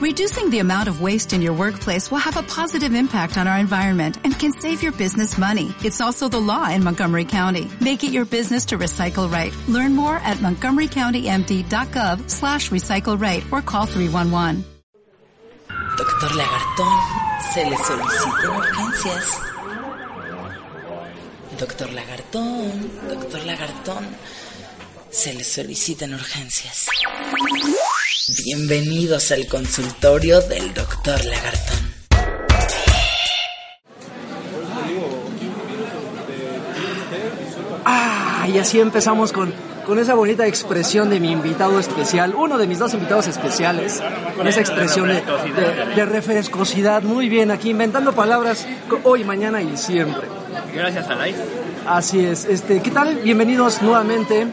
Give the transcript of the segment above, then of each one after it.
Reducing the amount of waste in your workplace will have a positive impact on our environment and can save your business money. It's also the law in Montgomery County. Make it your business to recycle right. Learn more at montgomerycountymd.gov slash recycle right or call 311. Doctor Lagartón, se le solicitan urgencias. Doctor Lagartón, doctor Lagartón, se le solicitan urgencias. Bienvenidos al consultorio del doctor Lagartón. Ah, y así empezamos con, con esa bonita expresión de mi invitado especial, uno de mis dos invitados especiales, con esa expresión de, de- de refrescosidad. Muy bien, aquí inventando palabras hoy, mañana y siempre. Gracias a Life. Así es. Este, ¿Qué tal? Bienvenidos nuevamente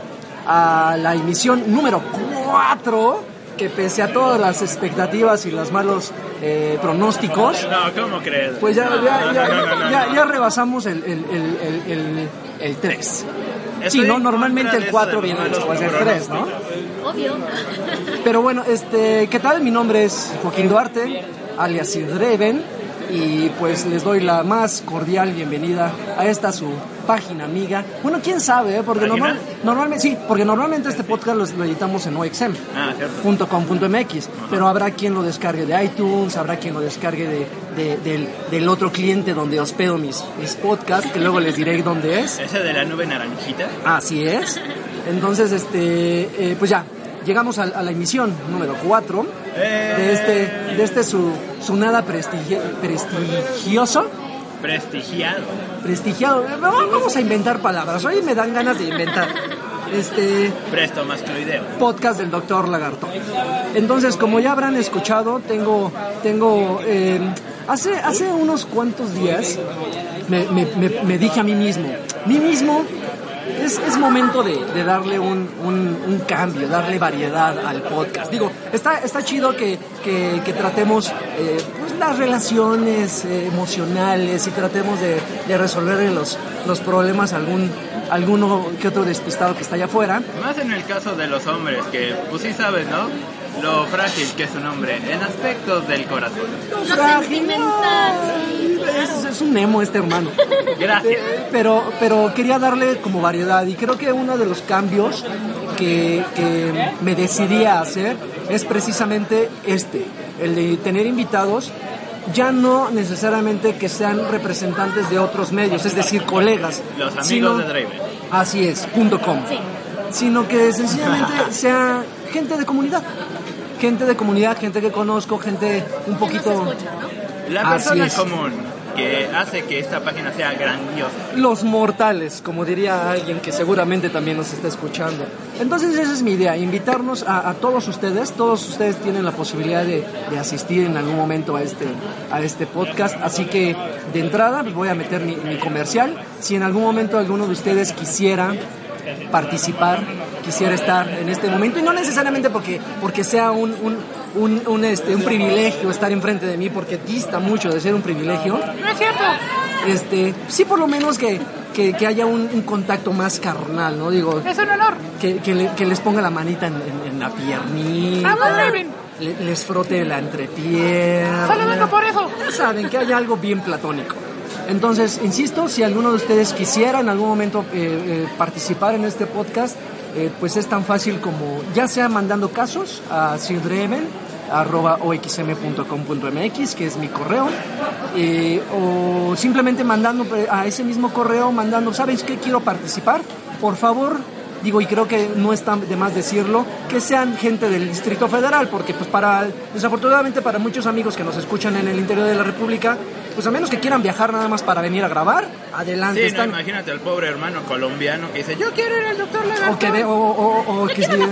a la emisión número 4, que pese a todas las expectativas y los malos eh, pronósticos, No, ¿cómo crees? pues ya, No, ya, no, ya, no, no, no, ya- no. ya rebasamos el, el, el, el, el, el 3. Sí, Estoy ¿no? en Normalmente el de 4 eso de viene después del 3, ¿no? Obvio. Pero bueno, este, ¿qué tal? Mi nombre es Joaquín Duarte, alias Sidreven, y pues les doy la más cordial bienvenida a esta su página amiga. Bueno, quién sabe, ¿eh? porque normal, normalmente sí, porque normalmente este podcast lo, lo editamos en OXM. Ah, pero habrá quien lo descargue de iTunes, habrá quien lo descargue de, de- del, del otro cliente donde hospedo mis, mis podcasts, que luego les diré dónde es. Ese de la nube naranjita. Así es. Entonces, este, eh, pues ya, llegamos a, a la emisión número 4 de este, de este su, su nada prestigi- prestigioso, Prestigiado. Prestigiado. Vamos a inventar palabras. Hoy me dan ganas de inventar. Este Presto mascloideo. podcast del doctor Lagarto. Entonces, como ya habrán escuchado, tengo, tengo, eh, hace, hace unos cuantos días me, me- me- me dije a mí mismo, mí mismo, es, es momento de, de darle un, un- un cambio, darle variedad al podcast. Digo, está, está chido que, que- que tratemos eh, pues, las relaciones eh, emocionales y tratemos de, de resolver los, los problemas a algún alguno que otro despistado que está allá afuera. Más en el caso de los hombres, que pues sí sabes, ¿no? Lo frágil que es un hombre en aspectos del corazón. Lo sentimental, sí. Es, es un emo este hermano. Gracias. Pero, pero quería darle como variedad y creo que uno de los cambios que, que me decidí a hacer es precisamente este, el de tener invitados ya no necesariamente que sean representantes de otros medios, es decir, colegas. Los amigos sino- de Draven. Así es, punto com. Sí. Sino que sencillamente sea gente de comunidad. Gente de comunidad, gente que conozco, gente un poquito... escucha, ¿no? La Así persona es. común que hace que esta página sea grandiosa. Los mortales, como diría alguien que seguramente también nos está escuchando. Entonces esa es mi idea, invitarnos a, a todos ustedes, todos ustedes tienen la posibilidad de, de asistir en algún momento a este, a este podcast, así que de entrada pues, voy a meter mi, mi comercial. Si en algún momento alguno de ustedes quisiera participar, quisiera estar en este momento, y no necesariamente porque, porque sea un, un, un, un, este, un privilegio estar enfrente de mí, porque dista mucho de ser un privilegio. No es cierto. Este, sí, por lo menos que, que, que haya un, un contacto más carnal, ¿no? Digo, Es un honor. que, que, le- que les ponga la manita en, en- en la piernita. Le- les frote la entrepierna. Por eso. Ya saben, que haya algo bien platónico. Entonces, insisto, si alguno de ustedes quisiera en algún momento eh, eh, participar en este podcast, eh, pues es tan fácil como ya sea mandando casos a oxm.com.mx, que es mi correo, eh, o simplemente mandando eh, a ese mismo correo, mandando, ¿sabes qué? Quiero participar, por favor, digo, y creo que no está de más decirlo, que sean gente del Distrito Federal, porque pues para, desafortunadamente para muchos amigos que nos escuchan en el interior de la República, pues a menos que quieran viajar nada más para venir a grabar, adelante, Sí, no, están... imagínate al pobre hermano colombiano que dice, yo quiero ir al doctor o Lagartón. que de, o, o- o- o que él.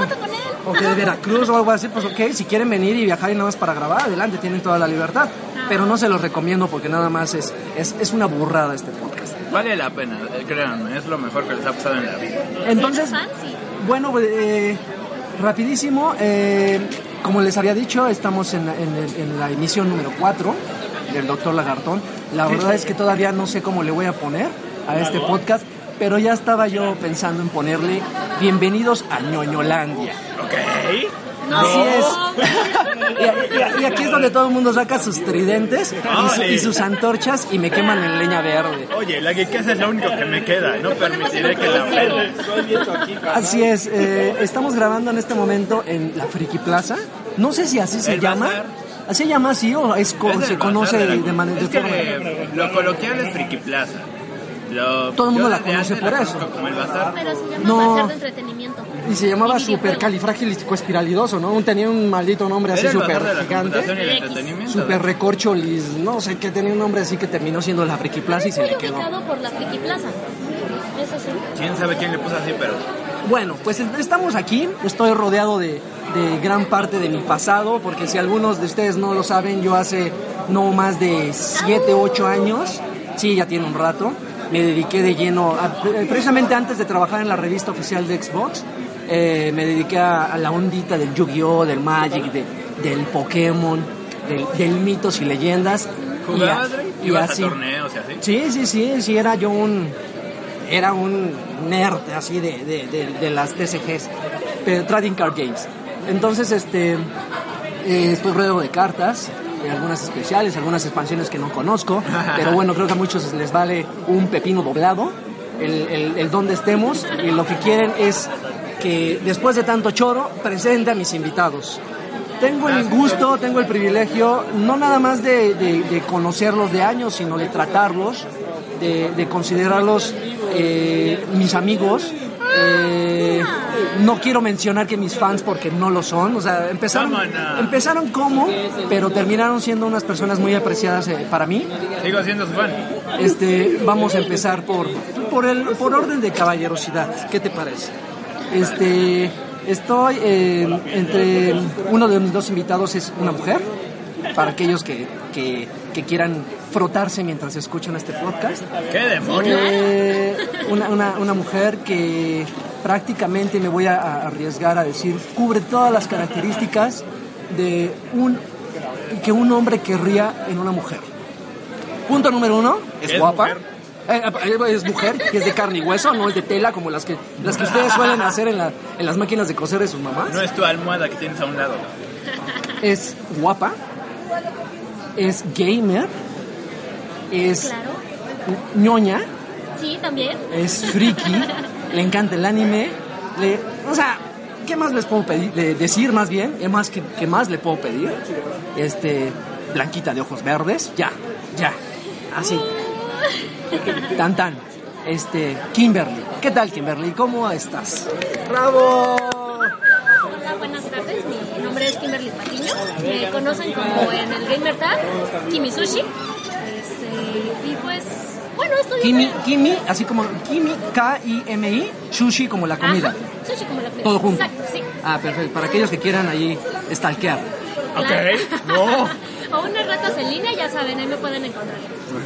o que de Veracruz o algo así, pues ok, si quieren venir y viajar y nada más para grabar, adelante, tienen toda la libertad. Pero no se los recomiendo porque nada más es, es, es una burrada este podcast. Vale la pena, eh, créanme, es lo mejor que les ha pasado en la vida. Entonces, bueno, eh, rapidísimo, eh, como les había dicho, estamos en, en la emisión número 4 del Doctor Lagartón. La verdad es que todavía no sé cómo le voy a poner a este podcast, pero ya estaba yo pensando en ponerle Bienvenidos a ñoñolandia. Ok. Así es. y- y aquí es donde todo el mundo saca sus tridentes y, su- y sus antorchas y me queman en leña verde. Oye, la geekesa es lo único que me queda. No permitiré que la ofendan. Así es, eh, estamos grabando en este momento en la Friki Plaza. No sé si así se llama. bazar. ¿Así se llama así o es Es se conoce de manera Es que lo coloquial es Friki Plaza. Lo- Todo el mundo la conoce por la eso. Como el bazar. Pero se llama No. Bazar de Entretenimiento. Y se llamaba Y videojuegos. supercalifragilisticoespiralidoso, ¿no? Tenía un maldito nombre así súper gigante. Super recorcholis, no sé qué tenía un nombre así que terminó siendo la Friki Plaza y se le quedó. ubicado por la Friki Plaza. Eso sí. ¿Quién sabe quién le puso así, pero... Bueno, pues estamos aquí, estoy rodeado de, de gran parte de mi pasado, porque si algunos de ustedes no lo saben, yo hace no más de 7, 8 años, sí, ya tiene un rato, me dediqué de lleno, a- precisamente antes de trabajar en la revista oficial de Xbox, eh, me dediqué a, a la ondita del Yu-Gi-Oh!, del Magic, de- del Pokémon, del, del mitos y leyendas. y a- ¿Jugabas, y ¿Ibas así. a torneos y así? Sí, sí, sí, sí, era yo un... Era un nerd así de, de, de, de las TCGs, pero Trading Card Games. Entonces, este, eh, estoy rodeado de cartas, algunas especiales, algunas expansiones que no conozco, pero bueno, creo que a muchos les vale un pepino doblado, el, el, el donde estemos, y lo que quieren es que después de tanto choro, presente a mis invitados. Tengo el gusto, tengo el privilegio, no nada más de, de- de conocerlos de años, sino de tratarlos, de, de considerarlos eh, mis amigos. Eh, no quiero mencionar que mis fans porque no lo son, o sea, empezaron, empezaron como, pero terminaron siendo unas personas muy apreciadas eh, para mí. Sigo siendo su fan. Este, vamos a empezar por, por, el, por orden de caballerosidad. ¿Qué te parece? Este, estoy eh, entre uno de mis dos invitados es una mujer, para aquellos que, que, que quieran frotarse mientras escuchan este podcast. ¿Qué demonios? Eh, una, una, una mujer que prácticamente me voy a, a arriesgar a decir cubre todas las características de un que un hombre querría en una mujer. Punto número uno, es ¿Es guapa. mujer? Eh, eh, es mujer, y es de carne y hueso, no es de tela como las que las que ustedes suelen hacer en, la- en las máquinas de coser de sus mamás. No es tu almohada que tienes a un lado. Es guapa, es gamer, es Claro. ñoña, Sí, también. es friki, le encanta el anime, le, o sea, ¿qué más les puedo pedir, le- decir más bien? ¿Qué más, qué, qué más le puedo pedir? Este, blanquita de ojos verdes, ya, ya, así. Tan tan. Este, Kimberly. ¿Qué tal Kimberly? ¿Cómo estás? ¡Bravo! Hola, buenas tardes. Mi nombre es Kimberly Patiño. Me conocen como en el Gamer Tag, Kimi Sushi. Este, y pues, bueno, estudié... Kimi, Kimi, así como Kimi, K-I-M-I, sushi como la comida. Ajá, sushi como la comida. Todo junto. Exacto, sí. Ah, perfecto. Para aquellos que quieran ahí stalkear. Claro. no. o unas ratas en línea, ya saben, ahí me pueden encontrar.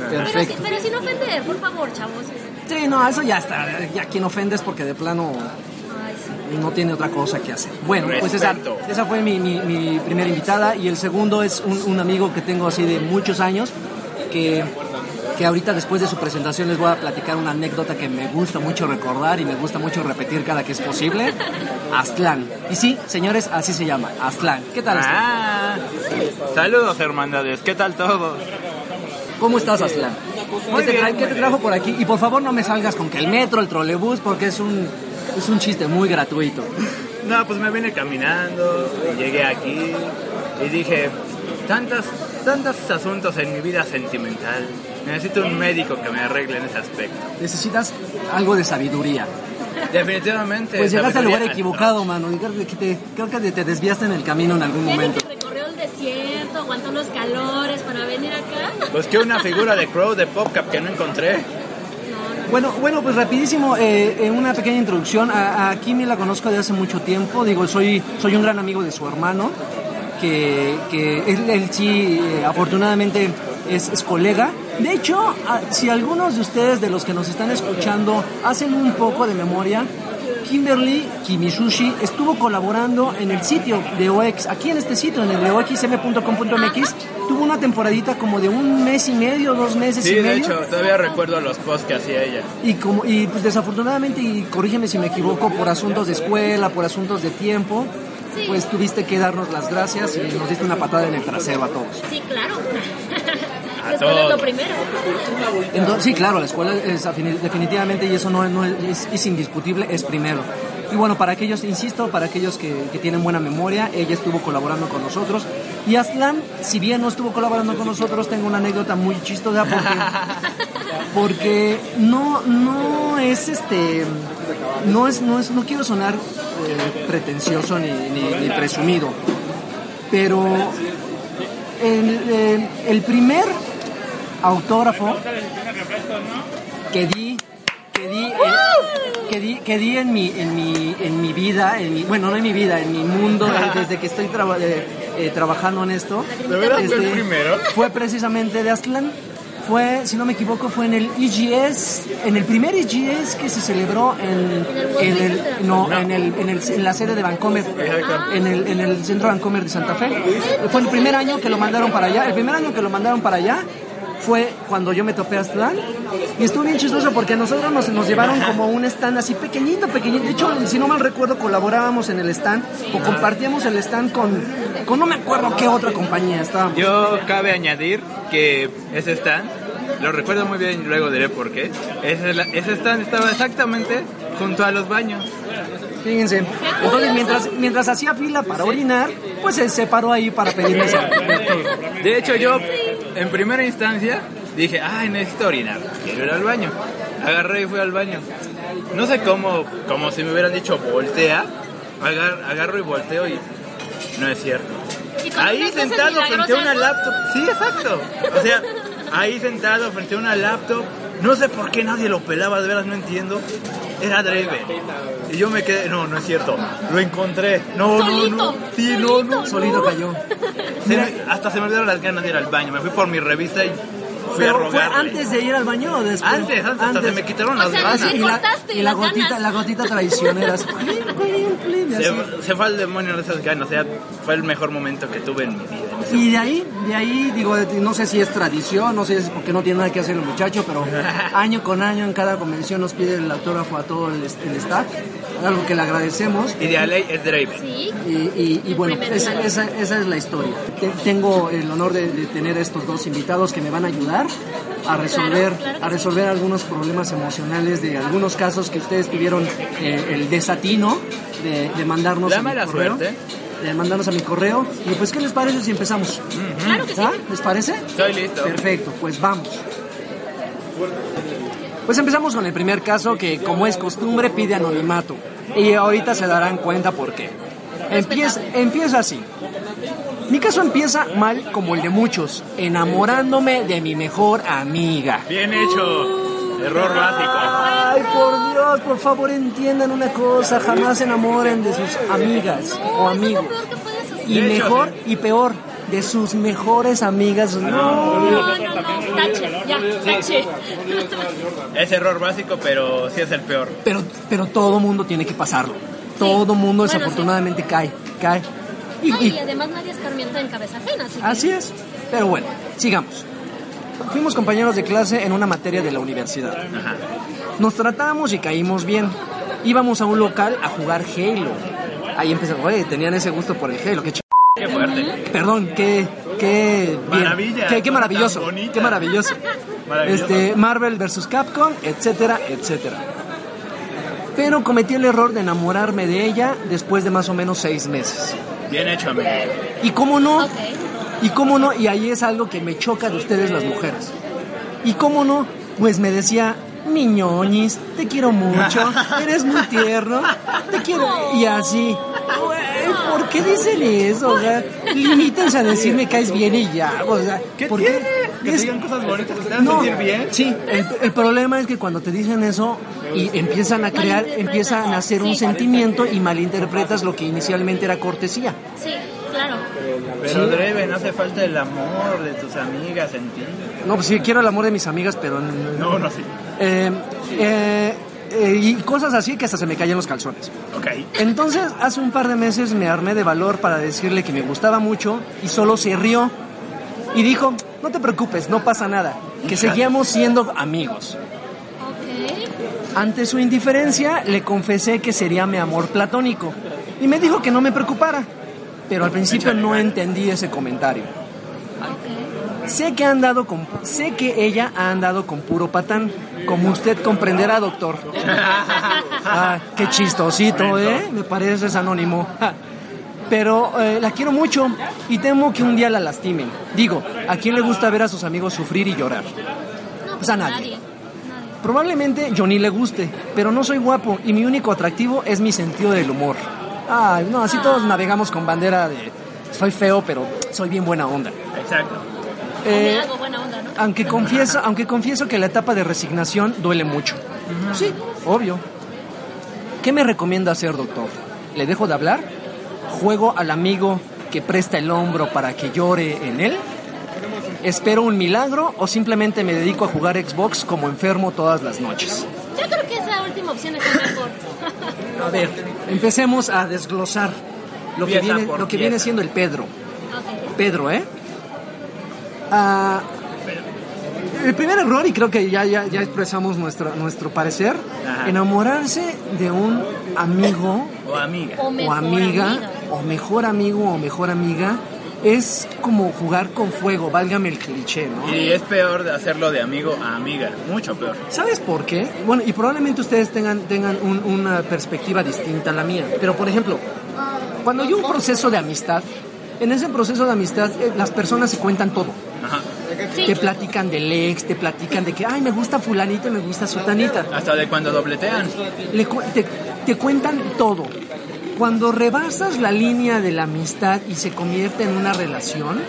Pero, Perfecto. pero sin ofender, por favor, chavos. Sí, no, eso ya está. Ya quien ofendes porque de plano Ay, sí. no tiene otra cosa que hacer. Bueno, pues esa, esa fue mi, mi- mi primera invitada y el segundo es un, un amigo que tengo así de muchos años que, que ahorita después de su presentación les voy a platicar una anécdota que me gusta mucho recordar y me gusta mucho repetir cada que es posible. Aztlán. Y sí, señores, así se llama, Aztlán. ¿Qué tal, Aztlán? Ah, saludos hermandades, ¿qué tal todos? ¿Cómo estás, Aztlán? Muy ¿Qué te, bien, qué trajo por aquí? Y por favor no me salgas con que el metro, el trolebús, porque es un, es un chiste muy gratuito. No, pues me vine caminando, y llegué aquí y dije, tantas, tantos asuntos en mi vida sentimental. Necesito un médico que me arregle en ese aspecto. Necesitas algo de sabiduría. Definitivamente. Pues llegaste al lugar equivocado, mano. Y Creo que te, creo que te desviaste en el camino en algún momento. que recorrió el desierto, aguantó los calores para venir acá. Busqué una figura de Crow de PopCap que no encontré. Bueno, bueno, pues rapidísimo, eh, eh, una pequeña introducción. A, a Kimi la conozco de hace mucho tiempo. Digo, soy, soy un gran amigo de su hermano, que, que él, él sí, eh, afortunadamente, es, es colega. De hecho, si algunos de ustedes, de los que nos están escuchando, hacen un poco de memoria, Kimberly Kimisushi estuvo colaborando en el sitio de OX, aquí en este sitio, en el de oxm.com.mx, tuvo una temporadita como de un mes y medio, dos meses Sí, y de medio. hecho, todavía recuerdo los posts que hacía ella. Y como y pues desafortunadamente y corrígeme si me equivoco por asuntos de escuela, por asuntos de tiempo, Sí. pues tuviste que darnos las gracias y nos diste una patada en el trasero a todos. Sí, claro. A La escuela es todos. lo primero. Entonces, sí, claro, la escuela es definitivamente, y eso no, no es, es- es indiscutible, es primero. Y bueno, para aquellos, insisto, para aquellos que, que tienen buena memoria, ella estuvo colaborando con nosotros. Y Aslan, si bien no estuvo colaborando con nosotros, tengo una anécdota muy chistosa porque, porque no, no es este, no es, no es, no quiero sonar eh, pretencioso ni, ni- ni presumido, pero el, el primer autógrafo que di di eh, que di, que di en mi en mi en mi vida en mi, bueno no en mi vida en mi mundo desde que estoy traba- eh, eh, trabajando en esto. ¿De veras fue el este, primero? fue precisamente de Aztlán. Fue si no me equivoco fue en el EGS en el primer EGS que se celebró en, ¿En el en Center? no, en el en el en la sede de Vancomer en el en el centro Vancomer de Santa Fe. Fue el primer año que lo mandaron para allá el primer año que lo mandaron para allá fue cuando yo me topé a Aztlán y estuvo bien chistoso porque a nosotros nos, nos llevaron como un stand así pequeñito, pequeñito. De hecho, si no mal recuerdo, colaborábamos en el stand o compartíamos el stand con, con no me acuerdo qué otra compañía estábamos. Yo cabe añadir que ese stand, lo recuerdo muy bien y luego diré por qué. Ese, ese stand estaba exactamente junto a los baños. Fíjense. Entonces, mientras, mientras hacía fila para orinar, pues se paró ahí para pedirme. De hecho, yo en primera instancia dije, ay, necesito orinar, quiero ir al baño. Agarré y fui al baño. No sé cómo, como si me hubieran dicho voltea, agar- agarro y volteo y no es cierto. Ahí sentado frente a una laptop. Sí, exacto. O sea, ahí sentado frente a una laptop. No sé por qué nadie lo pelaba, de veras no entiendo. Era Draven. Y yo me quedé, no, no es cierto. Lo encontré. No, Solito, no, no. Sí, no, no. Solito cayó. Se me- hasta se me olvidaron las ganas de ir al baño. Me fui por mi revista y Pero fue antes de ir al baño o después. Antes, antes, hasta se me quitaron O las sea, ganas. sí y la, y la las gotita, ganas. la gotita traicionera. así. Se, se fue al demonio de esas ganas. O sea, fue el mejor momento que tuve en mi vida. Y de ahí, de ahí, digo, no sé si es tradición, no sé si es porque no tiene nada que hacer el muchacho, pero año con año en cada convención nos pide el autógrafo a todo el, el staff, algo que le agradecemos. Y de a ley es Draven. Sí. Y, y- y bueno, primer esa, esa- esa es la historia. Te- Tengo el honor de, de tener estos dos invitados que me van a ayudar a resolver, a resolver algunos problemas emocionales de algunos casos que ustedes tuvieron eh, el desatino de, de mandarnos La a mi mala correo. suerte. De mandarnos a mi correo. Y pues, ¿qué les parece si empezamos? Claro que sí. ¿Les parece? Estoy listo. Perfecto, pues vamos. Pues empezamos con el primer caso que, como es costumbre, pide anonimato. Y ahorita se darán cuenta por qué. Empieza, empieza así. Mi caso empieza mal como el de muchos, enamorándome de mi mejor amiga. Bien hecho. Error básico. Ay, por Dios, por favor entiendan una cosa, jamás se enamoren de sus amigas o amigos. Y mejor y peor, de sus mejores amigas. No. No, no, no. Tache, ya, tache. Es error básico, pero sí es el peor. Pero, pero todo mundo tiene que pasarlo. Todo mundo Bueno, desafortunadamente cae, cae. Y- No, y y- además nadie escarmienta en cabeza ajena, así que... así es. Pero bueno, sigamos. Fuimos compañeros de clase en una materia de la universidad. Ajá. Nos tratamos y caímos bien. Íbamos a un local a jugar Halo. Ahí empezó, oye, tenían ese gusto por el Halo, qué ch... Qué fuerte. Perdón, qué, qué bien. Maravilla, Qué, qué maravilloso, qué maravilloso. Maravilloso. Este, Marvel vs. Capcom, etcétera, etcétera. Pero cometí el error de enamorarme de ella después de más o menos seis meses. Bien hecho, amigo. Y cómo no, y cómo no, y ahí es algo que me choca de ustedes las mujeres. Y cómo no, pues me decía, niñoñis, te quiero mucho, eres muy tierno, te quiero, y así. ¿Por qué dicen eso? O sea, limítense a decirme caes bien y ya, o sea, ¿Qué ¿por tiene? Que te digan cosas bonitas que te hagan sentir bien. Sí, el, el problema es que cuando te dicen eso y empiezan a crear, empiezan a hacer un Sí. sentimiento y malinterpretas lo que inicialmente era cortesía. Sí, claro. Pero Dreven, hace falta el amor de tus amigas en ti. No, pues sí, quiero el amor de mis amigas, pero... No, no, sí. Eh, eh, eh, y cosas así que hasta se me caían los calzones. Ok. Entonces, hace un par de meses me armé de valor para decirle que me gustaba mucho y solo se rió y dijo, no te preocupes, no pasa nada, que seguíamos siendo amigos. Ok. Ante su indiferencia, le confesé que sería mi amor platónico Y me dijo que no me preocupara, pero al principio no entendí ese comentario. Sé que ha andado con, sé que ella ha andado con puro patán, como usted comprenderá, doctor. Ah, qué chistosito, ¿eh? Me pareces anónimo. Ja. Pero eh, la quiero mucho y temo que un día la lastimen. Digo, ¿a quién le gusta ver a sus amigos sufrir y llorar? No, Pues a pues nadie. Probablemente Johnny le guste, pero no soy guapo y mi único atractivo es mi sentido del humor. Ah, no, así todos navegamos con bandera de soy feo, pero soy bien buena onda. Exacto. Eh, hago buena onda, ¿no? aunque confieso, aunque confieso que la etapa de resignación duele mucho. Sí, obvio. ¿Qué me recomienda hacer, doctor? ¿Le dejo de hablar? ¿Juego al amigo que presta el hombro para que llore en él? ¿Espero un milagro o simplemente me dedico a jugar Xbox como enfermo todas las noches? Yo creo que esa última opción es la mejor. A ver, empecemos a desglosar lo que viene, por lo que viene pieza. siendo el Pedro. Pedro, ¿eh? Ah, el primer error, y creo que ya, ya, ya expresamos nuestro, nuestro parecer, Ajá. enamorarse de un amigo O amiga. O o mejor amiga, amiga. o mejor amigo o mejor amiga, es como jugar con fuego, válgame el cliché, ¿no? Y es peor de hacerlo de amigo a amiga. Mucho peor. ¿Sabes por qué? Bueno, y probablemente ustedes tengan, tengan un- una perspectiva distinta a la mía. Pero, por ejemplo, cuando hay un proceso de amistad, en ese proceso de amistad eh, las personas se cuentan todo. Ajá. Sí. Te platican del ex, te platican de que, ay, me gusta fulanito y me gusta sutanita. Hasta de cuando dobletean. Le cu- te, te cuentan todo. Cuando rebasas la línea de la amistad y se convierte en una relación,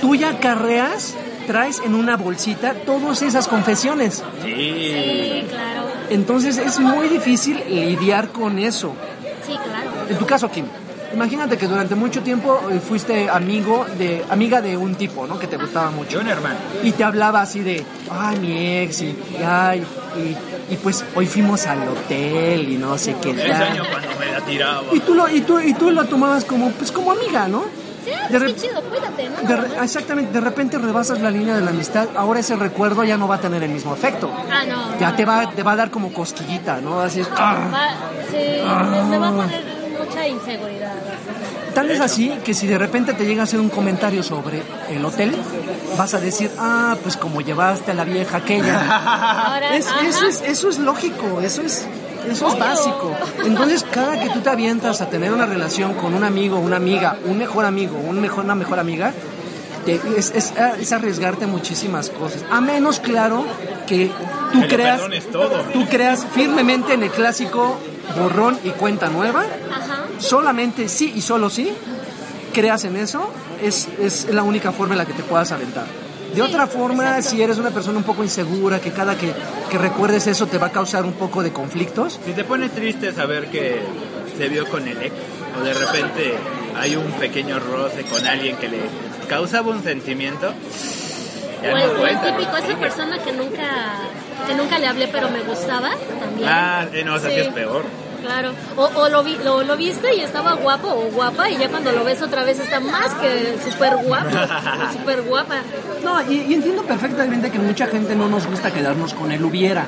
tú ya carreas, traes en una bolsita todas esas confesiones. Sí. Sí, claro. Entonces es muy difícil lidiar con eso. Sí, claro. En tu caso, Kim, imagínate que durante mucho tiempo eh, fuiste amigo de, amiga de un tipo, ¿no? Que te gustaba De mucho. un hermano. Y te hablaba así de, ay, mi ex, y, y, ay, y, y pues hoy fuimos al hotel y no sé qué tal. año cuando me la tiraba. Y tú lo, y tú, y tú lo tomabas como, pues como amiga, ¿no? Sí, De qué rep- chido, cuídate, ¿no? De re- exactamente, de repente rebasas la línea de la amistad, ahora ese recuerdo ya no va a tener el mismo efecto. Ah, no. Ya no, te va, no. te va a dar como cosquillita, ¿no? Así es, "Ah". Va, sí, le, le va a poner mucha inseguridad. Tal es así que si de repente te llega a hacer un comentario sobre el hotel, vas a decir, ah, pues como llevaste a la vieja aquella. Ahora, Es- ajá. eso, es, eso es lógico, eso es, eso es básico. Entonces, cada que tú te avientas a tener una relación con un amigo, una amiga, un mejor amigo, un mejor, una mejor amiga, te- es, es- es arriesgarte a muchísimas cosas. A menos, claro, que tú Que creas, tú creas firmemente en el clásico borrón y cuenta nueva Ajá. solamente sí y solo sí creas en eso, es, es la única forma en la que te puedas aventar. De Sí, otra forma, exacto. si eres una persona un poco insegura, que cada que, que recuerdes eso te va a causar un poco de conflictos, Si te pone triste saber que se vio con el ex, o de repente hay un pequeño roce con alguien que le causaba un sentimiento, ya O no el, típico, esa persona que nunca, que nunca le hablé pero me gustaba también. Ah, eh, no, o sea, sí es peor. Claro. O, o lo, vi, lo, lo viste y estaba guapo o guapa y ya cuando lo ves otra vez está más que súper guapo o súper guapa. No, y, y entiendo perfectamente que mucha gente no nos gusta quedarnos con el hubiera.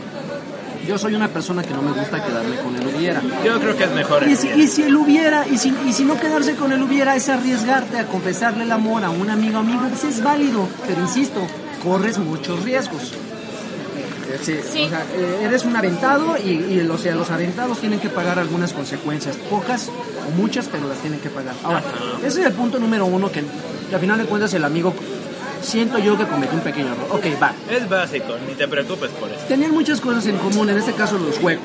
Yo soy una persona que no me gusta quedarme con el hubiera. Yo creo que es mejor el Y si, y si el hubiera, y si, y si no quedarse con el hubiera es arriesgarte a confesarle el amor a un amigo amigo, pues es válido, pero insisto, corres muchos riesgos. Sí, Sí. o sea, eh, eres un aventado y, y, o sea, los aventados tienen que pagar algunas consecuencias, pocas o muchas, pero las tienen que pagar. Ahora, ese es el punto número uno que, que al final de cuentas el amigo, siento yo que cometió un pequeño error. Ok, va, Es básico, ni te preocupes por eso. Tenían muchas cosas en común, en este caso los juegos.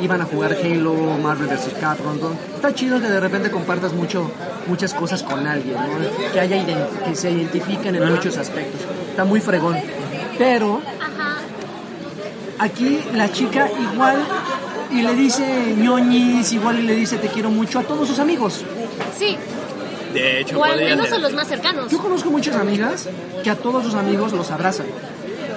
Iban a jugar Halo, Marvel vs. Capcom. todo. Está chido que de repente compartas mucho, muchas cosas con alguien, ¿no? que, haya que se identifiquen en muchos aspectos. Está muy fregón. Pero. Aquí la chica igual y le dice ñoñis, igual y le dice te quiero mucho a todos sus amigos. Sí. De hecho, O al menos ser. a los más cercanos. Yo conozco muchas amigas que a todos sus amigos los abrazan.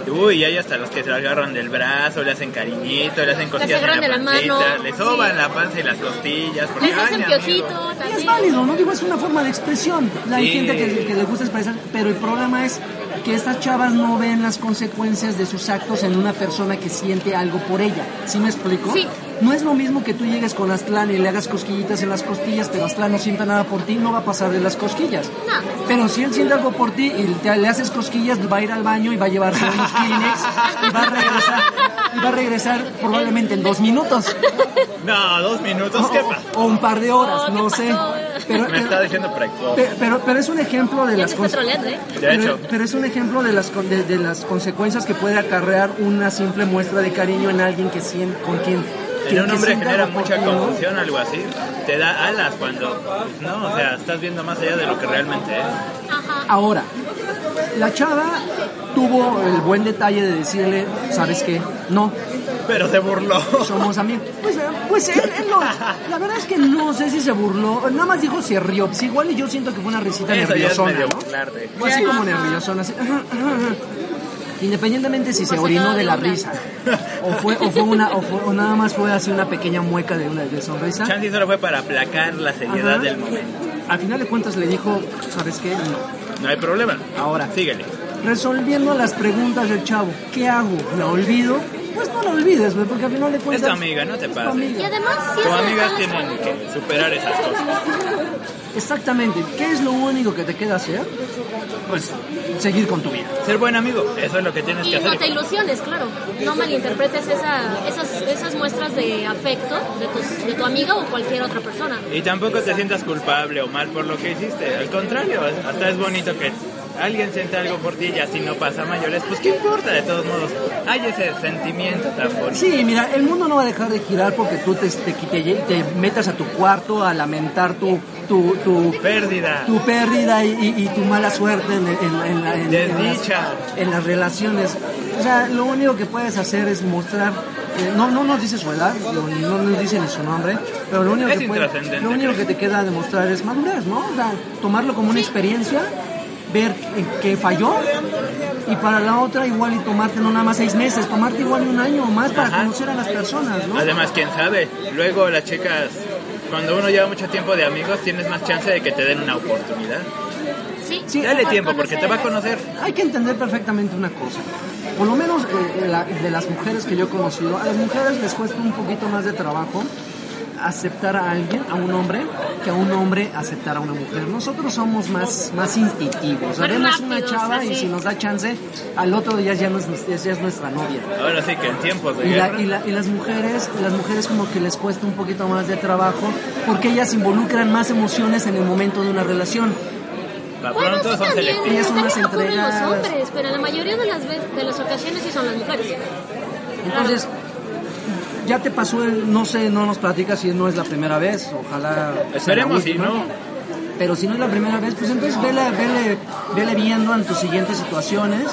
Uy, y hay hasta los que se agarran del brazo, le hacen cariñito, le hacen cosillas en agarran la de la mano, le soban sí. la panza y las costillas. porque, Les hacen piojito Y es válido, ¿no? Digo, es una forma de expresión. Hay Sí. gente que, que le gusta expresar, pero el problema es que estas chavas no ven las consecuencias de sus actos en una persona que siente algo por ella. ¿Sí me explico? Sí, No es lo mismo que tú llegues con Aztlán y le hagas cosquillitas en las costillas, pero Aztlán no sienta nada por ti, no va a pasar de las cosquillas. No. Pero si él siente algo por ti y te- le haces cosquillas, va a ir al baño y va a llevarse unos Kleenex y va a regresar, y va a regresar probablemente en dos minutos. No, dos minutos, ¿qué pasa? O, un par de horas, Oh, ¿qué no sé. Pero, Me está diciendo precoz. pe- pero, pero es un ejemplo de las troleando, ¿eh? De pero, hecho, pero es un ejemplo de las, con- de, de las consecuencias que puede acarrear una simple muestra de cariño en alguien que con quien... quien- un que hombre genera mucha confusión, algo así. Te da alas cuando, no, o sea, estás viendo más allá de lo que realmente es. Ajá. Ahora, la chava tuvo el buen detalle de decirle, ¿sabes qué? No, Pero se burló. somos amigos. Pues, eh, pues él, él no, la verdad es que no sé si se burló, nada más dijo se rió. Pues igual y yo siento que fue una risita Eso ya es nerviosona, medio ¿no? Fue así como nerviosona, así. Independientemente si se Por orinó de la risa o fue o fue una o, fue- o nada más fue así una pequeña mueca de una de sonrisa. Chanti solo fue para aplacar la seriedad Ajá. del momento. Al final de cuentas le dijo, ¿sabes qué? No. No hay problema. Ahora. Síguele. Resolviendo las preguntas del chavo, ¿qué hago? ¿La olvido? Pues no la olvides, güey, porque al final Es cuentas... tu amiga, no te es tu pases. amiga. Y además, sí Tus es amigas tienen que superar esas cosas. Exactamente. ¿Qué es lo único que te queda hacer? Pues seguir con tu vida. Ser buen amigo, eso es lo que tienes Y que no te hacer. ilusiones, claro. No malinterpretes esa, esas, esas muestras de afecto de, tus- de tu amiga o cualquier otra persona. Y tampoco te sientas culpable o mal por lo que hiciste. Al contrario, hasta es bonito que alguien siente algo por ti y así no pasa mayores. Pues qué importa, de todos modos. Hay ese sentimiento tan bonito. Sí, mira, el mundo no va a dejar de girar porque tú te, te, te- te metas a tu cuarto a lamentar tu, tu, tu, Pérdida. tu pérdida y, y- y tu mala suerte en, en- en la- Desdicha. las, en las relaciones. O sea, lo único que puedes hacer es mostrar, eh, no, no nos dice su edad, no nos dice ni su nombre, pero lo único, Es que, puede- lo único que te queda demostrar es madurez, ¿no? O sea, tomarlo como una experiencia, ver en qué falló y para la otra igual y tomarte no nada más seis meses, tomarte igual un año o más para Ajá. conocer a las personas, ¿no? Además, quién sabe, luego las chicas, cuando uno lleva mucho tiempo de amigos, tienes más chance de que te den una oportunidad. Sí, Sí, Dale tiempo porque te va a conocer. conocer. Hay que entender perfectamente una cosa. Por lo menos eh, la- de las mujeres que yo he conocido, a las mujeres les cuesta un poquito más de trabajo aceptar a alguien, a un hombre, que a un hombre aceptar a una mujer. Nosotros somos más, más instintivos. Más Vemos una chava y así. si nos da chance, al otro día ya, no es, ya es nuestra novia. Ahora sí que en tiempos de Y, la- guerra. y la- y las mujeres, las mujeres como que les cuesta un poquito más de trabajo porque ellas involucran más emociones en el momento de una relación. Para Bueno, pronto sí son también. Ellas son también más los hombres, pero la mayoría de las, de las ocasiones sí son las mujeres. Entonces, ya te pasó el, no sé, no nos platicas si no es la primera vez, ojalá. Esperemos si no. Pero si no es la primera vez, pues entonces vele, vele, vele viendo en tus siguientes situaciones.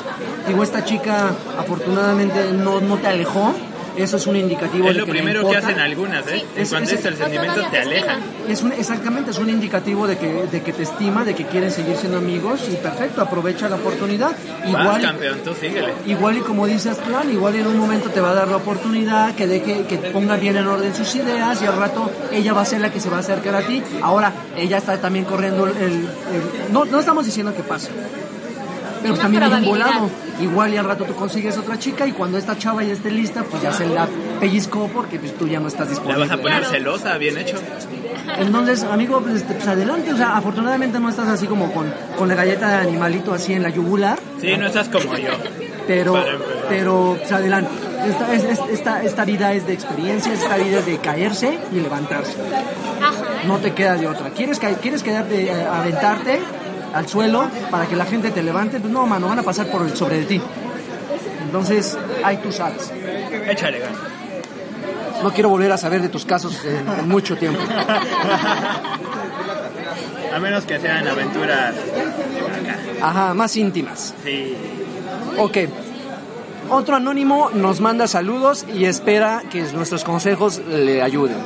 Digo, esta chica afortunadamente no, no te alejó. Eso es un indicativo Es de lo que le primero que hacen algunas, ¿eh? En Es- cuanto es- es el sentimiento, te te alejan. Es un, exactamente, es un indicativo de que, de que te estima, de que quieren seguir siendo amigos y perfecto, aprovecha la oportunidad. Vas, Igual, campeón, tú síguele. Igual y como dices, plan, igual en un momento te va a dar la oportunidad que deje, que ponga bien en orden sus ideas y al rato ella va a ser la que se va a acercar a ti. Ahora, ella está también corriendo el... el- no, no estamos diciendo que pase. Pero Una también probabilidad. volado. Igual y al rato tú consigues otra chica y cuando esta chava ya esté lista, pues ya se la pellizcó porque pues, tú ya no estás La disponible. vas a poner Claro. celosa, bien hecho. Entonces, amigo, pues, este, pues, adelante. O sea, afortunadamente no estás así como con, con la galleta de animalito así en la yugular. Sí, no estás como yo. pero pero pues, adelante esta, es- es- esta, esta vida es de experiencias esta vida es de caerse y levantarse Ajá. no te queda de otra quieres ca- quieres quedarte eh, aventarte al suelo para que la gente te levante pues no mano van a pasar por el sobre de ti entonces ahí tú sabes Échale ganas. no quiero volver a saber de tus casos en, en mucho tiempo A menos que sean aventuras. ajá más íntimas Sí. Ok. Otro anónimo nos manda saludos y espera que nuestros consejos le ayuden.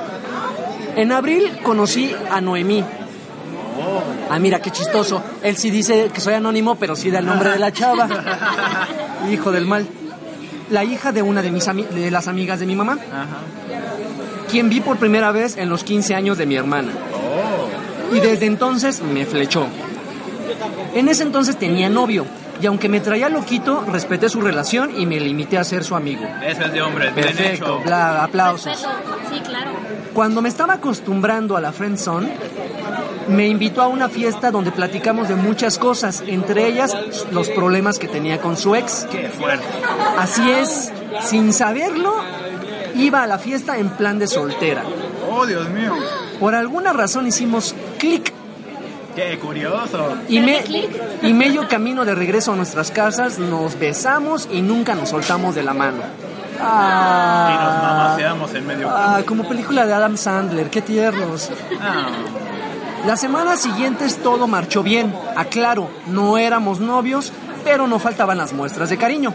En abril conocí a Noemí. Ah, mira, qué chistoso. Él sí dice que soy anónimo, pero sí da el nombre de la chava. Hijo del mal. La hija de una de, mis ami- de las amigas de mi mamá, quien vi por primera vez en los 15 años de mi hermana. Y desde entonces me flechó. En ese entonces tenía novio y aunque me traía loquito, respeté su relación y me limité a ser su amigo. Eso es de hombres, bien Perfecto, hecho. bla, aplausos. Respeto. Sí, claro. Cuando me estaba acostumbrando a la friend zone, me invitó a una fiesta donde platicamos de muchas cosas, entre ellas los problemas que tenía con su ex. Qué fuerte. Así es, sin saberlo, iba a la fiesta en plan de soltera. Oh, Dios mío. Por alguna razón hicimos clic Qué curioso. y, ¿Pero me- qué clic? y medio camino de regreso a nuestras casas nos besamos y nunca nos soltamos de la mano. Y nos Ah, mamaseamos en medio. ah, como película de Adam Sandler, qué tiernos. Ah, Las semanas siguientes todo marchó bien. Aclaro, no éramos novios, pero no faltaban las muestras de cariño.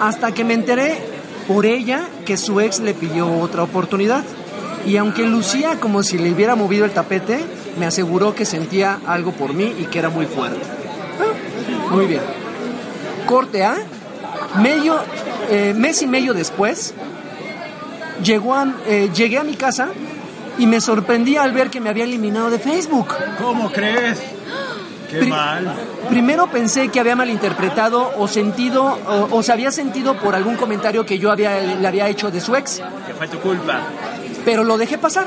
Hasta que me enteré por ella que su ex le pidió otra oportunidad. Y aunque lucía como si le hubiera movido el tapete, me aseguró que sentía algo por mí y que era muy fuerte. Ah, Muy bien. Corte A. Medio, eh, mes y medio después, eh, llegué a mi casa y me sorprendí al ver que me había eliminado de Facebook. ¿Cómo crees? Qué Pri- mal. Primero pensé que había malinterpretado o sentido o, o se había sentido por algún comentario que yo había, le había hecho de su ex, Que fue tu culpa. pero lo dejé pasar.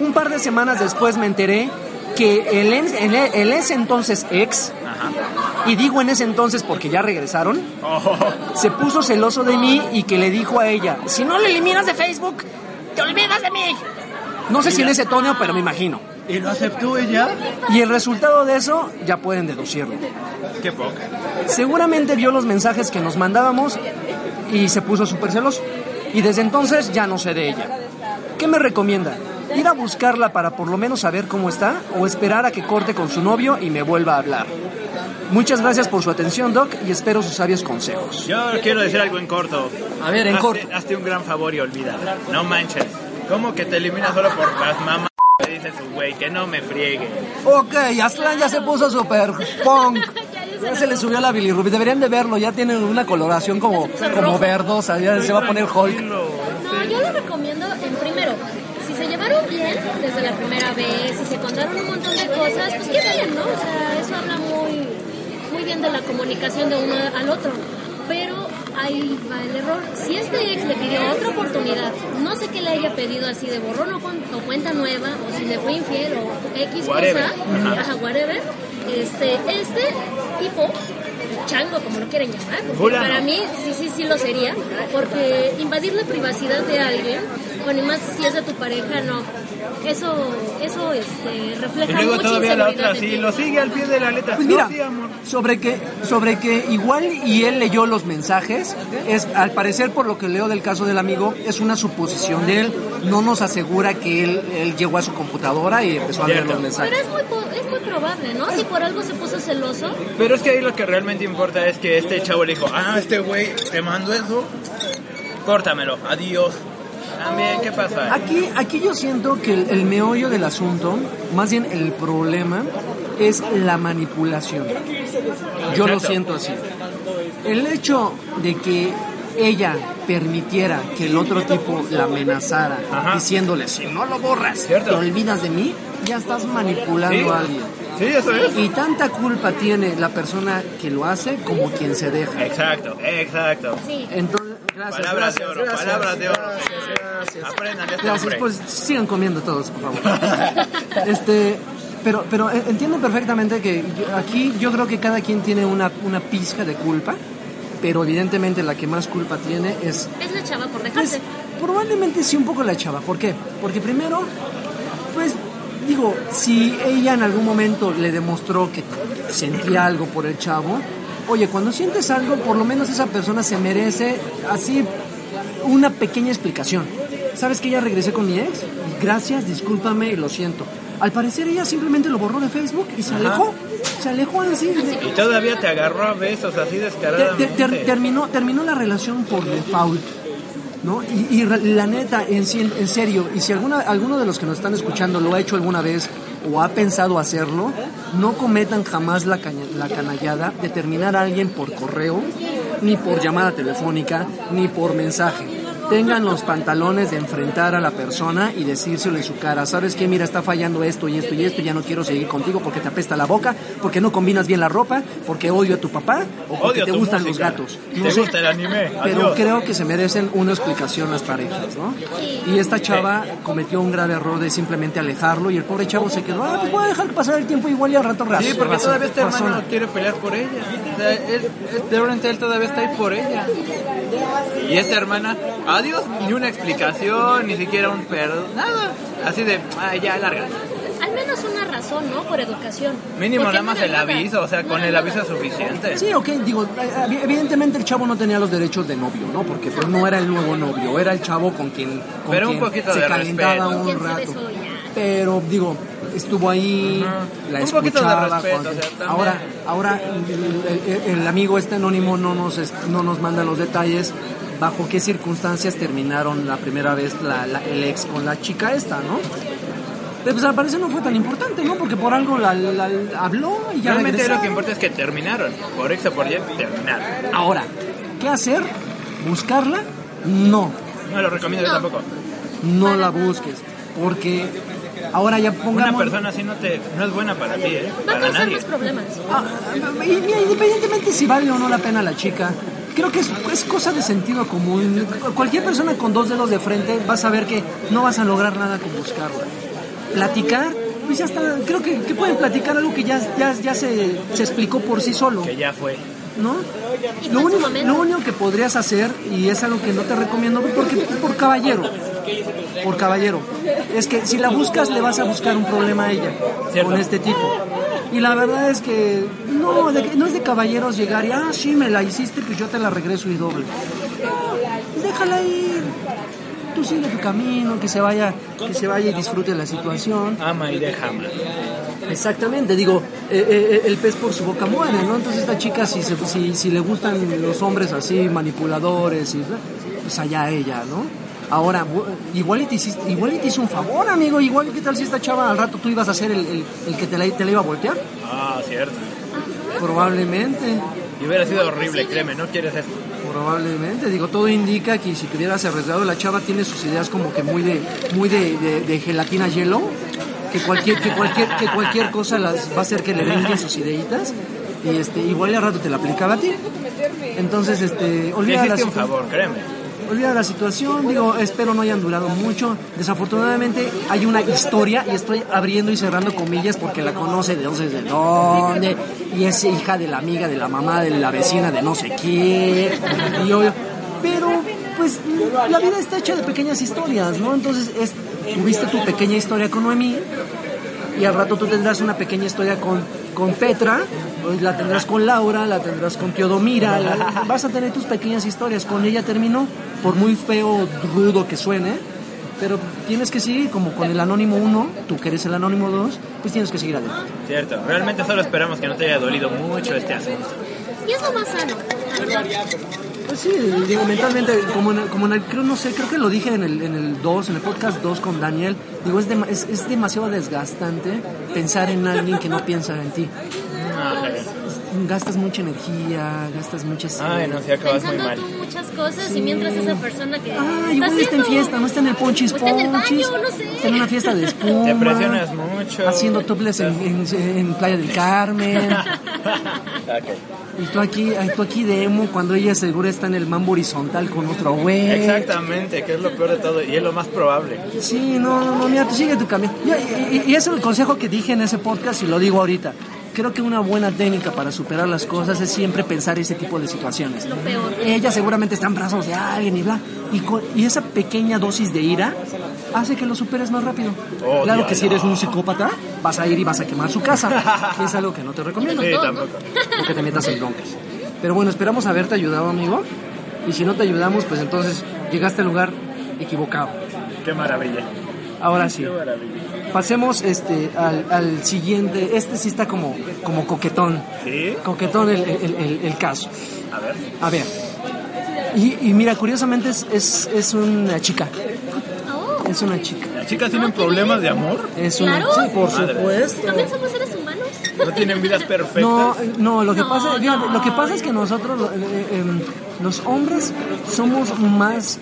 Un par de semanas después me enteré que el, el, el ese entonces ex, Ajá. y digo en ese entonces porque ya regresaron, Oh, se puso celoso de mí y que le dijo a ella, si no le eliminas de Facebook, te olvidas de mí. No sé si en ese tono, pero me imagino. ¿Y lo aceptó ella? Y el resultado de eso ya pueden deducirlo. Qué poca. Seguramente vio los mensajes que nos mandábamos y se puso súper celoso. Y desde entonces ya no sé de ella. ¿Qué me recomienda? ¿Ir a buscarla para por lo menos saber cómo está o esperar a que corte con su novio y me vuelva a hablar? Muchas gracias por su atención, Doc, y espero sus sabios consejos. Yo quiero decir algo en corto. A ver, en hazte, corto. Hazte un gran favor y olvida. No manches. ¿Cómo que te eliminas solo por las mamás? Dice su güey, que no me friegue. Ok, Aslan ya se puso súper punk. Ya se le subió la bilirrubina. Deberían de verlo, ya tiene una coloración como, como verdosa. Ya se va a poner Hulk. No, yo le recomiendo en primero, si se llevaron bien desde la primera vez, si se contaron un montón de cosas, pues qué bien, ¿no? O sea, eso habla muy, muy bien de la comunicación de uno al otro. Pero ahí va el error. Si este ex le pidió otra oportunidad, no sé qué le haya pedido así de borrón o, con- o cuenta nueva, o si le fue infiel o X Whatever. cosa, ajá, whatever, este, este tipo, chango, como lo quieren llamar, para mí sí, sí, sí lo sería, porque invadir la privacidad de alguien, bueno, y más si es de tu pareja, no. Eso, eso este, refleja Y luego mucha todavía la inseguridad otra, de sí, ti. lo sigue al pie de la letra. Pues No, sí, amor. Sobre que, sobre que igual y él leyó los mensajes, es al parecer por lo que leo del caso del amigo, es una suposición de él, no nos asegura que él, él llegó a su computadora y empezó a leer los mensajes. Pero es muy, es muy probable, ¿no? Si por algo se puso celoso, Pero es que ahí lo que realmente importa es que este chavo le dijo, ah, este güey te mandó eso, córtamelo, adiós. También, ¿qué pasa? Aquí, aquí yo siento que el, el meollo del asunto, más bien el problema, es la manipulación. Yo lo siento así. El hecho de que ella permitiera que el otro tipo la amenazara Ajá. diciéndole, si no lo borras, Cierto. te olvidas de mí, ya estás manipulando Sí. a alguien. Sí, eso es. Y tanta culpa tiene la persona que lo hace como quien se deja. Exacto, exacto. sí. Entonces, gracias. Palabras de gracias, oro, gracias, palabras de oro. Gracias, gracias. Aprendan de este Gracias, pues sigan comiendo todos, por favor. este, pero, pero eh, entiendo perfectamente que yo- aquí yo creo que cada quien tiene una, una pizca de culpa, pero evidentemente la que más culpa tiene es, Es la chava por pues, dejarse. probablemente sí un poco la chava. ¿Por qué? Porque primero, pues, digo, si ella en algún momento le demostró que sentía algo por el chavo, oye, cuando sientes algo, por lo menos esa persona se merece así una pequeña explicación. ¿Sabes que ya regresé con mi ex? Gracias, discúlpame y lo siento. Al parecer ella simplemente lo borró de Facebook y se alejó. Se alejó así. de- Y todavía te agarró a besos así descaradamente. ter- ter- terminó, terminó la relación por default. ¿No? Y, y la neta, en, serio, y si alguna, alguno de los que nos están escuchando lo ha hecho alguna vez o ha pensado hacerlo, no cometan jamás la, la canallada de terminar a alguien por correo, ni por llamada telefónica, ni por mensaje. Tengan los pantalones de enfrentar a la persona y decírselo en su cara, ¿sabes qué? Mira, está fallando esto y esto y esto, ya no quiero seguir contigo porque te apesta la boca, porque no combinas bien la ropa, porque odio a tu papá o porque Odio te gustan música. los gatos. No te sé, gusta el anime. pero Adiós. creo que se merecen una explicación las parejas, ¿no? Y esta chava cometió un grave error de simplemente alejarlo y el pobre chavo se quedó, ah, pues voy a dejar pasar el tiempo igual y al rato Sí, porque razón- todavía este hermano razona". quiere pelear por ella. O sea, él, él- realmente él todavía está ahí por ella. Y esta hermana, adiós, ni una explicación, ni siquiera un perdón, nada. Así de, ay, ya, larga. Al menos una razón, ¿no? Por educación. Mínimo nada más no el aviso, o sea, No con el nada. aviso es suficiente. Sí, ok, digo, eh, evidentemente el chavo no tenía los derechos de novio, ¿no? Porque pues no era el nuevo novio, era el chavo con quien, con Pero un quien poquito se de calentaba respeto. un ¿Quién se rato. Pero digo, estuvo ahí, la Un poquito de escuchaba. respeto, cuando- o sea, ahora, ahora el, el- el amigo este anónimo no nos es- no nos manda los detalles bajo qué circunstancias terminaron la primera vez la- la- el ex con la chica esta, ¿no? Pero pues al parecer no fue tan importante, ¿no? Porque por algo la, la- la- habló y ya Realmente lo regresaron. que importa es que terminaron. Por X o por Y, terminaron. Ahora, ¿qué hacer? ¿Buscarla? No, No lo recomiendo yo No. tampoco. no la busques. Porque ahora ya Una pongamos... persona así no, te, no es buena para ti, ¿eh? Va a Para causar nadie. más problemas. Ah, independientemente si vale o no la pena la chica, creo que es, es cosa de sentido común. Cualquier persona con dos dedos de frente va a saber que no vas a lograr nada con buscarla. Platicar, pues ya está. Creo que, que pueden platicar algo que ya, ya, ya se, se explicó por sí solo. Que ya fue. ¿no? Lo único, lo único que podrías hacer, y es algo que no te recomiendo, porque por caballero, por caballero, es que si la buscas le vas a buscar un problema a ella Cierto. con este tipo. Y la verdad es que no, de- no es de caballeros llegar y, ah, sí, me la hiciste, pues yo te la regreso y doble. No, déjala ir. Tú sigue tu camino, que se vaya, que se vaya y disfrute la situación. Ama y deja amar. Exactamente, digo, eh, eh, el pez por su boca muere, ¿no? Entonces esta chica, si, se- si, si le gustan los hombres así, manipuladores, y, pues allá ella, ¿no? Ahora, igual y, te hiciste- igual y te hizo un favor, amigo, igual y qué tal si esta chava al rato tú ibas a ser el, el- el que te la, te la iba a voltear. Ah, cierto. Probablemente, Y hubiera sido horrible, créeme, no quieres esto. probablemente, digo, todo indica que si te hubieras arriesgado, la chava tiene sus ideas como que muy de, muy de, de- de gelatina hielo, que cualquier, que cualquier, que cualquier cosa las va a hacer que le brinquen sus ideitas, y este, igual y al rato te la aplicaba a ti. Entonces, este, Te olvida hiciste un favor, créeme. Olvida la situación, digo, espero no hayan durado mucho. Desafortunadamente hay una historia, y estoy abriendo y cerrando comillas porque la conoce de no sé de dónde, y es hija de la amiga, de la mamá, de la vecina, de no sé quién, y yo, pero pues la vida está hecha de pequeñas historias, ¿no? Entonces es, tuviste tu pequeña historia con Noemí, y al rato tú tendrás una pequeña historia con, con Petra, hoy la tendrás con Laura, la tendrás con Teodomira, la- vas a tener tus pequeñas historias. Con ella terminó, por muy feo, rudo que suene, pero tienes que seguir, como con el Anónimo 1, tú que eres el Anónimo 2, pues tienes que seguir adelante. Cierto, realmente solo esperamos que no te haya dolido mucho este asunto. Y es lo más sano. Pues sí, digo, mentalmente, como en, el- como en el, creo, no sé, creo que lo dije en el, en el 2, en el podcast 2 con Daniel, digo, es, dema- es, es demasiado desgastante pensar en alguien que no piensa en ti. Ah. Gastas mucha energía, gastas muchas... Ay, no, si acabas muy mal. tú muchas cosas y mientras esa persona que. Ah, está igual está en fiesta, no está en el ponchis O está en el ponchis, baño, no sé. está en una fiesta de espuma, Te presionas mucho. haciendo toples en, en- en Playa del Carmen, Ok. y tú aquí, tú aquí de emo cuando ella seguro está en el mambo horizontal con otro güey. Exactamente, que es lo peor de todo y es lo más probable. Sí, no, no, no, mira, tú sigue tu camino. Y, y- y ese es el consejo que dije en ese podcast y lo digo ahorita. Creo que una buena técnica para superar las cosas es siempre pensar ese tipo de situaciones. Lo peor. Ella seguramente está en brazos de alguien y bla. Y, con- y esa pequeña dosis de ira hace que lo superes más rápido. Oh, claro que si eres un psicópata, vas a ir y vas a quemar su casa. que es algo que no te recomiendo. Sí, tampoco. O que te metas en broncas. Pero bueno, esperamos haberte ayudado, amigo. Y si no te ayudamos, pues entonces llegaste al lugar equivocado. Qué maravilla. Ahora sí. Pasemos este al, al siguiente. Este sí está como, como coquetón. ¿Sí? Coquetón el, el- el- el caso. A ver. A ver. Y, y mira, curiosamente es, es, es una chica. Oh, Es una chica. ¿Las chicas tienen problemas de amor? Es una, Claro. sí, por Madre. supuesto. También somos seres humanos. ¿No tienen vidas perfectas? No, no, lo que No, pasa, fíjate, lo que pasa es que nosotros, lo- eh, eh, los hombres, somos más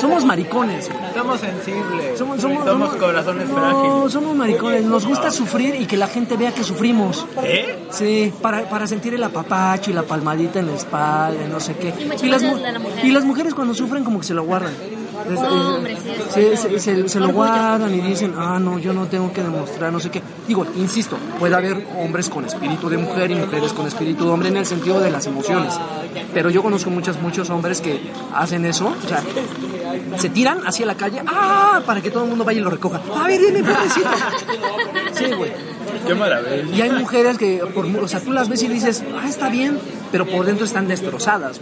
somos maricones. Somos sensibles. Somos, Somos, somos, somos- corazones no, frágiles. somos maricones. Nos gusta sufrir y que la gente vea que sufrimos. ¿Eh? Sí, para, para sentir el apapacho y la palmadita en la espalda, no sé qué. Y las, la y las mujeres cuando sufren como que se lo guardan. Es- Hombre, sí, se, se- se lo guardan y dicen, ah, no, yo no tengo que demostrar, no sé qué. Digo, insisto, puede haber hombres con espíritu de mujer y mujeres con espíritu de hombre en el sentido de las emociones. Pero yo conozco muchos, muchos hombres que hacen eso, o sea, se tiran hacia la calle, ah, para que todo el mundo vaya y lo recoja. A ver, dime, pobrecito. Sí, güey. Qué maravilla. Y hay mujeres que, por, o sea, tú las ves y dices, ah, está bien, pero por dentro están destrozadas.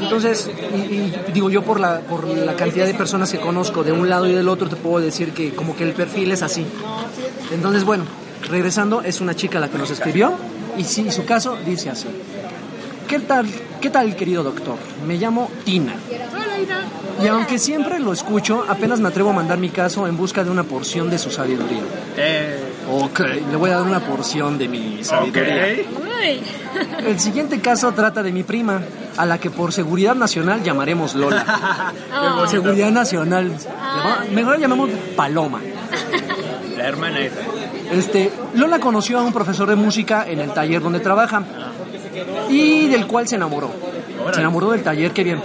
Entonces, y, y digo yo por la, por la cantidad de personas que conozco de un lado y del otro, te puedo decir que como que el perfil es así. Entonces, bueno, regresando, es una chica la que nos escribió y sí, su caso dice así. ¿Qué tal, ¿Qué tal, querido doctor? Me llamo Tina. Y aunque siempre lo escucho, apenas me atrevo a mandar mi caso en busca de una porción de su sabiduría. Eh, Ok, le voy a dar una porción de mi sabiduría. ok. Uy. El siguiente caso trata de mi prima, a la que por seguridad nacional llamaremos Lola. Oh. Por seguridad nacional. Mejor la llamamos Paloma. La hermana esa. Este, Lola conoció a un profesor de música en el taller donde trabaja y del cual se enamoró. Se enamoró del taller, qué bien.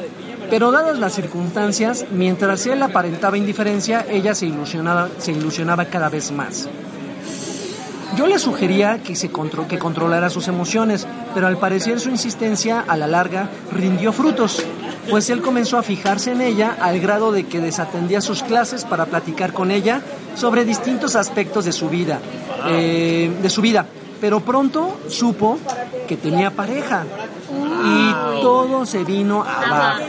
Pero dadas las circunstancias, mientras él aparentaba indiferencia, ella se ilusionaba, se ilusionaba cada vez más. Yo le sugería que, se contro- que controlara sus emociones, pero al parecer su insistencia a la larga rindió frutos, pues él comenzó a fijarse en ella al grado de que desatendía sus clases para platicar con ella sobre distintos aspectos de su vida, eh, de su vida. Pero pronto supo que tenía pareja y todo se vino abajo.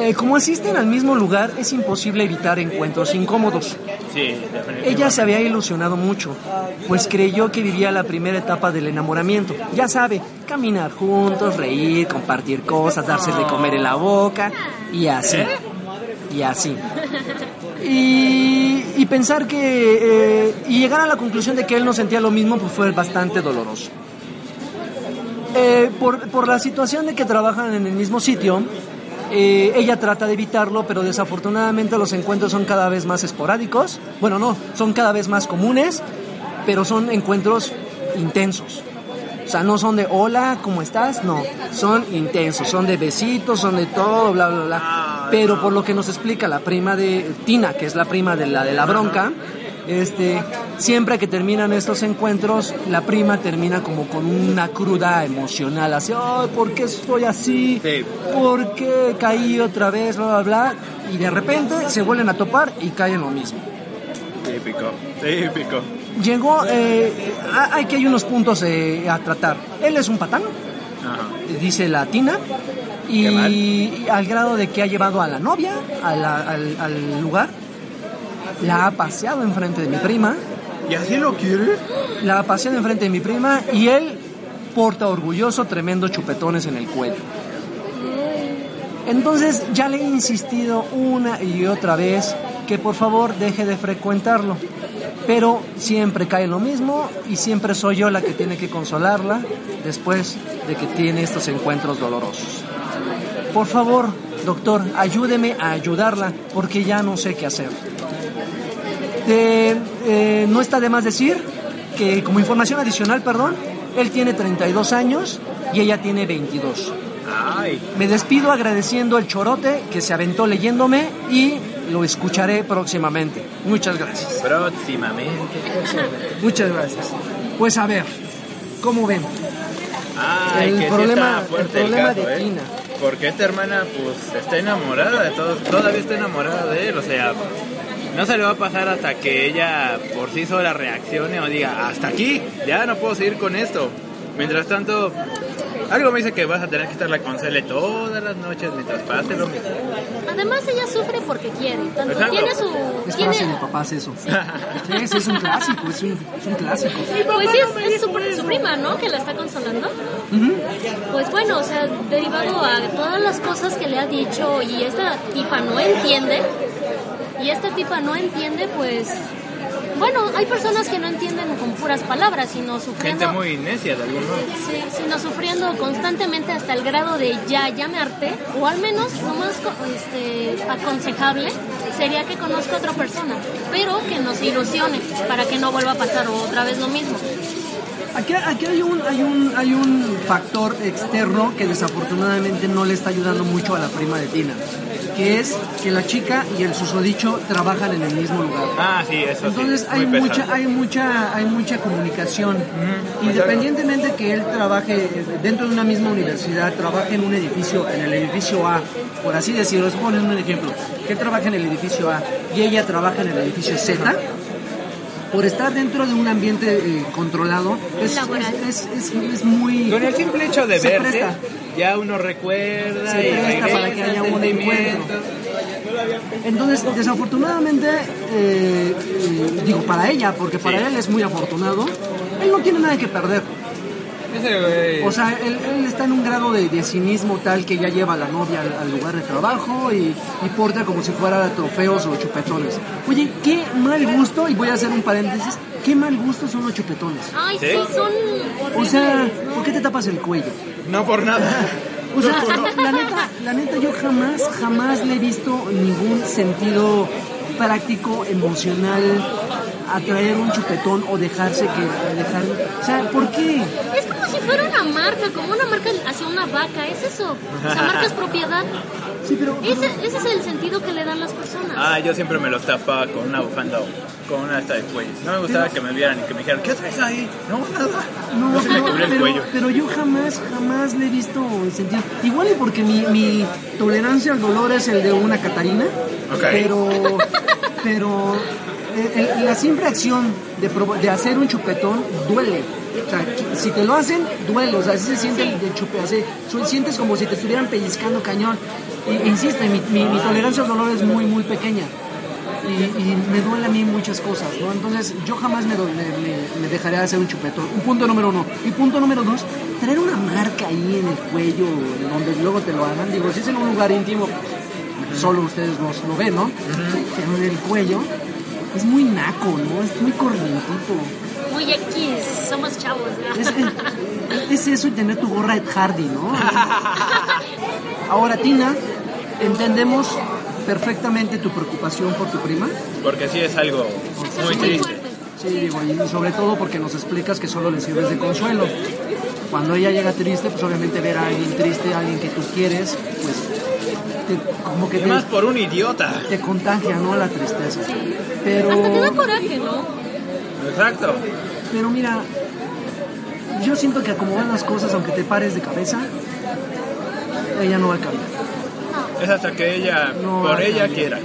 Eh, como asisten al mismo lugar, es imposible evitar encuentros incómodos. Sí. Ella se había ilusionado mucho, pues creyó que vivía la primera etapa del enamoramiento. Ya sabe, caminar juntos, reír, compartir cosas, darse de comer en la boca y así. Y así. Y, y pensar que... eh, y llegar a la conclusión de que él no sentía lo mismo, pues fue bastante doloroso. Eh, por, por la situación de que trabajan en el mismo sitio, eh, ella trata de evitarlo, pero desafortunadamente los encuentros son cada vez más esporádicos. Bueno, no, son cada vez más comunes, pero son encuentros intensos. O sea, no son de hola, ¿cómo estás? No, son intensos, son de besitos, son de todo, bla, bla, bla. Pero por lo que nos explica la prima de Tina, que es la prima de la de la bronca, este, siempre que terminan estos encuentros, la prima termina como con una cruda emocional, así, ay, ¿por qué estoy así? Sí. ¿Por qué caí otra vez? Bla, bla, bla. Y de repente se vuelven a topar y caen lo mismo. Típico, típico. Llegó, eh, ah, hay que hay unos puntos eh, a tratar. Él es un patán, Ajá. dice la Tina, y, al grado de que ha llevado a la novia a la- al, al lugar, la ha paseado enfrente de mi prima, ¿Y así lo quiere? la ha paseado enfrente de mi prima y él porta orgulloso tremendo chupetones en el cuello. Entonces ya le he insistido una y otra vez que por favor deje de frecuentarlo. Pero siempre cae lo mismo y siempre soy yo la que tiene que consolarla después de que tiene estos encuentros dolorosos. Por favor, doctor, ayúdeme a ayudarla porque ya no sé qué hacer. Eh, eh, no está de más decir que como información adicional, perdón, él tiene 32 años y ella tiene 22. Ay, Me despido agradeciendo el chorote que se aventó leyéndome y lo escucharé próximamente. Muchas gracias. próximamente. Muchas gracias. Pues a ver, ¿cómo ven? Ay, El que problema- sí el problema caso, de ¿eh? Tina. Porque esta hermana, pues, está enamorada de todos, todavía está enamorada de él, o sea, no se le va a pasar hasta que ella por sí sola reaccione o diga, hasta aquí, ya no puedo seguir con esto. Mientras tanto, algo me dice que vas a tener que estarla con Cele todas las noches mientras pase lo mismo. Además ella sufre porque quiere. Tanto Exacto. tiene su... Es tiene- frase de papás eso. Sí, sí, es un clásico, es un, es un clásico. Pues sí, es, es su, su prima, ¿no? Que la está consolando. Pues bueno, o sea, derivado a todas las cosas que le ha dicho y esta tipa no entiende, y esta tipa no entiende, pues Bueno, hay personas que no entienden con puras palabras, sino sufriendo... Gente muy necia de algún modo. Sí, sino sufriendo constantemente hasta el grado de ya, ya me harté, o al menos lo más co- este, aconsejable sería que conozca a otra persona, pero que nos ilusione para que no vuelva a pasar otra vez lo mismo. Aquí, aquí hay, un, hay, un, hay un factor externo que desafortunadamente no le está ayudando mucho a la prima de Tina, que es que la chica y el susodicho trabajan en el mismo lugar. Ah, sí, eso Entonces sí. hay mucha, pesado. hay mucha, hay mucha comunicación. Independientemente que él trabaje dentro de una misma universidad, trabaje en un edificio, en el edificio A, por así decirlo, es poner un ejemplo, que él trabaja en el edificio A y ella trabaja en el edificio Z, por estar dentro de un ambiente eh, controlado, es, es, es, es- es muy... Con el simple hecho de verte, presta. ya uno recuerda Se y presta para que haya un encuentro. Entonces, desafortunadamente, eh, eh, digo, para ella, porque para Sí. él es muy afortunado, él no tiene nada que perder. Ese güey. O sea, él, él está en un grado de, de cinismo tal que ya lleva a la novia al, al lugar de trabajo y, y porta como si fuera trofeos o chupetones. Oye, qué mal gusto, y voy a hacer un paréntesis, qué mal gusto son los chupetones. Ay, sí, ¿Sí? son O sea. ¿por qué te tapas el cuello? no por nada. O sea, la neta, la neta, yo jamás, jamás le he visto ningún sentido práctico, emocional a traer un chupetón o dejarse que dejar, o sea, ¿por qué? Es como si fuera una marca, como una marca hacia una vaca, es eso. O sea, marca es propiedad. Sí, pero Ese, ese es el sentido que le dan las personas. Ah, yo siempre me los tapaba con una bufanda o con una esta de cuello. No me gustaba que me vieran y que me dijeran, ¿qué traes ahí? No, nada. No, No se me pero, el pero- cuello. pero yo jamás, jamás le he visto el sentido. Igual y porque mi, mi tolerancia al dolor es el de una Catarina, Ok. pero, pero el- el- la simple acción de, hacer un chupetón duele. O sea, si te lo hacen, duele. O sea, así se siente el, el chupe, así, sientes como si te estuvieran pellizcando cañón. E insisto, mi, mi- mi tolerancia al dolor es muy, muy pequeña. Y, y me duele a mí muchas cosas, ¿no? Entonces yo jamás me, do- me, me- me dejaré de hacer un chupetón. Un punto número uno. Y punto número dos, tener una marca ahí en el cuello, donde luego te lo hagan. Digo, si es en un lugar íntimo, solo ustedes lo, lo ven, ¿no? Pero en el cuello es muy naco, ¿no? Es muy corrientito. Muy X, somos chavos. ¿no? Es, es- es eso y tener tu gorra Ed Hardy, ¿no? Ahora, Tina, entendemos perfectamente tu preocupación por tu prima. Porque sí es algo muy triste. Sí, digo, y sobre todo porque nos explicas que solo le sirves de consuelo. Cuando ella llega triste, pues obviamente ver a alguien triste, a alguien que tú quieres, pues te- como que Y más te, por un idiota. te contagia, ¿no? La tristeza. Pero, Hasta te da coraje, ¿no? Exacto. pero mira, yo siento que como van las cosas, aunque te pares de cabeza, ella no va a cambiar. Es hasta que ella, No, por ella quiera.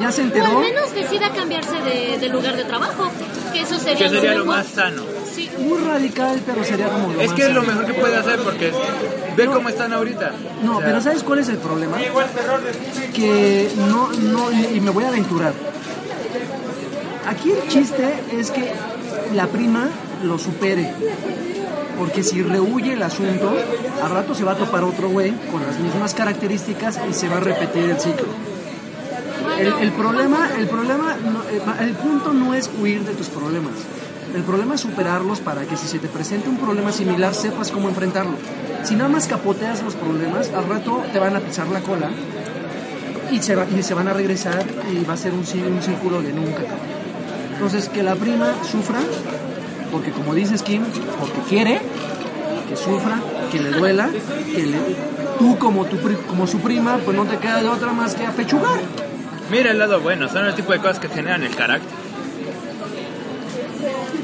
Ya se O al enteró. menos decida cambiarse de, de lugar de trabajo. Que eso sería, Que sería lo más sano. Sí. Muy radical, pero sería como lo Es más que es lo mejor que puede hacer porque ve cómo están ahorita. No, O sea, pero ¿sabes cuál es el problema? Que no, no, y me voy a aventurar. Aquí el chiste es que la prima lo supere. Porque si rehuye el asunto, al rato se va a topar otro güey con las mismas características y se va a repetir el ciclo. El, el problema, el problema, no- eh, el punto no es huir de tus problemas. El problema es superarlos para que si se te presenta un problema similar sepas cómo enfrentarlo. Si nada más capoteas los problemas, al rato te van a pisar la cola y se, van a regresar y va a ser un, un círculo de nunca. Entonces, que la prima sufra, porque como dices Kim, porque quiere, que sufra, que le duela, que le- tú como, tu, como su prima, pues no te queda de otra más que apechugar. Mira el lado bueno, son el tipo de cosas que generan el carácter.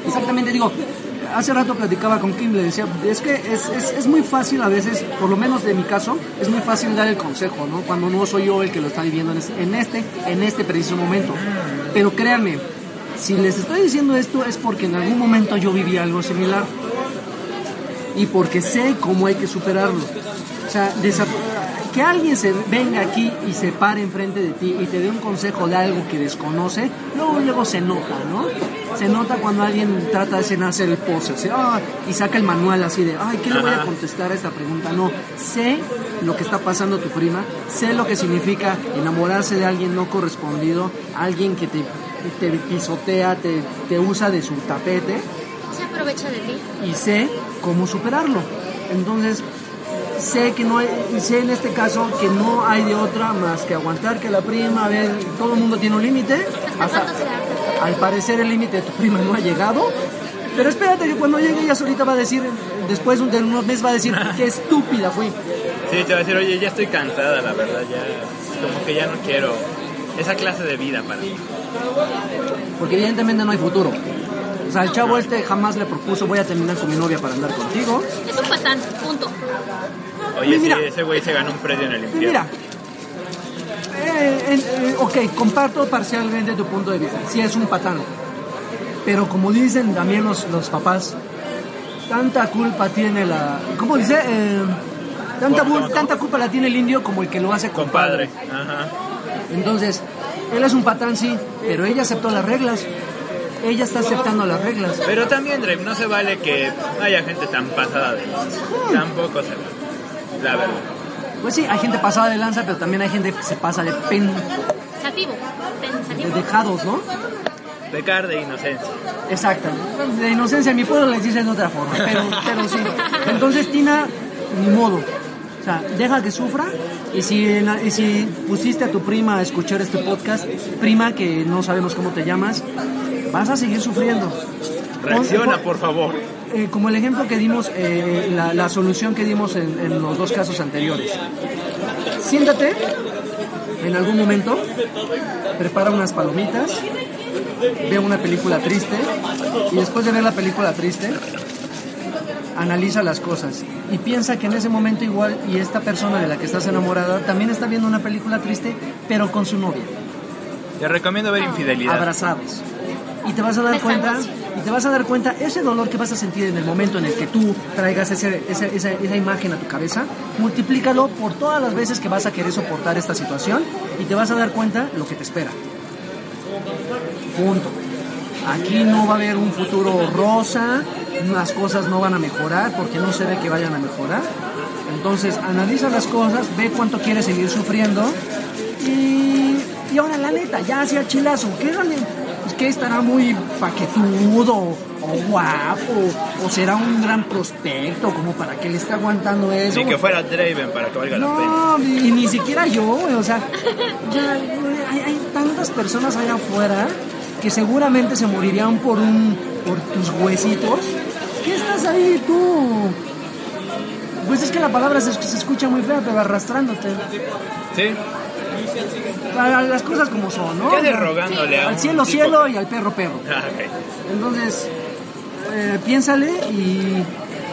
Exactamente, digo, hace rato platicaba con Kim, le decía, es que es, es, es muy fácil a veces, por lo menos de mi caso, es muy fácil dar el consejo, ¿no? Cuando no soy yo el que lo está viviendo en este, en este, este preciso momento. Pero créanme, si les estoy diciendo esto es porque en algún momento yo viví algo similar y porque sé cómo hay que superarlo. O sea, que alguien se venga aquí y se pare enfrente de ti y te dé un consejo de algo que desconoce, luego, luego se nota, ¿no? Se nota cuando alguien trata de hacer el pose, así, "Ah", y saca el manual así de, ay, ¿qué le voy a contestar a esta pregunta? No, sé lo que está pasando tu prima, sé lo que significa enamorarse de alguien no correspondido, alguien que te te pisotea, te, te usa de su tapete Se aprovecha de ti. y sé cómo superarlo. Entonces, sé que no hay, sé en este caso que no hay de otra más que aguantar que la prima, a ver, todo el mundo tiene un límite. Al parecer el límite de tu prima no ha llegado. Pero espérate que cuando llegue ella solita va a decir, después de unos meses va a decir, qué estúpida fui. Sí, te va a decir, oye, ya estoy cansada, la verdad, ya. Como que ya no quiero esa clase de vida para mí. Porque evidentemente no hay futuro. O sea, el chavo este jamás le propuso, voy a terminar con mi novia para andar contigo. Es un patán, punto. Oye, Mira. sí, ese güey se ganó un premio en el infierno. mira, eh, eh, eh, ok, comparto parcialmente tu punto de vista. Sí es un patán. Pero como dicen también los, los papás, tanta culpa tiene la... ¿Cómo dice? Eh, tanta, ¿Cómo, bul- cómo? tanta culpa la tiene el indio como el que lo hace Compadre. compadre. Ajá. Entonces, él es un patán, sí, pero ella aceptó las reglas. Ella está aceptando las reglas. Pero también, Drake, no se vale que haya gente tan pasada de lanza. Tampoco se vale. La verdad. Pues sí, hay gente pasada de lanza, pero también hay gente que se pasa de pen, Pensativo. de dejados, ¿no? Pecar de inocencia. Exacto. De inocencia, en mi pueblo les dicen de otra forma, pero, pero sí. Entonces, Tina, ni modo. O sea, deja que sufra. Y si, y si pusiste a tu prima a escuchar este podcast, prima, que no sabemos cómo te llamas, vas a seguir sufriendo. Reacciona, por favor. eh, como el ejemplo que dimos, eh, la, la solución que dimos en, en los dos casos anteriores. Siéntate en algún momento, prepara unas palomitas, ve una película triste y después de ver la película triste, analiza las cosas y piensa que en ese momento igual y esta persona de la que estás enamorada también está viendo una película triste, pero con su novia Te recomiendo ver Infidelidad. abrazados. Y te vas a dar cuenta, y te vas a dar cuenta ese dolor que vas a sentir en el momento en el que tú traigas ese- esa, esa imagen a tu cabeza, multiplícalo por todas las veces que vas a querer soportar esta situación y te vas a dar cuenta lo que te espera. Punto. Aquí no va a haber un futuro rosa, las cosas no van a mejorar porque no se ve que vayan a mejorar. Entonces analiza las cosas, ve cuánto quieres seguir sufriendo y, y ahora la neta, ya hacia chilazo, ¿qué realmente? Pues que estará muy paquetudo o guapo o será un gran prospecto como para que le esté aguantando eso. Ni que fuera Draven para que valga la pena. No, ni, ni siquiera yo, güey, o sea, ya, hay, hay tantas personas allá afuera que seguramente se morirían por un por tus huesitos. ¿Qué estás ahí tú? Pues es que la palabra se, se escucha muy fea, pero arrastrándote. ¿Sí? A- Las cosas como son, ¿no? ¿Qué haces rogándole a Al cielo, tipo cielo y al perro, perro. Ah. Entonces, eh, piénsale y,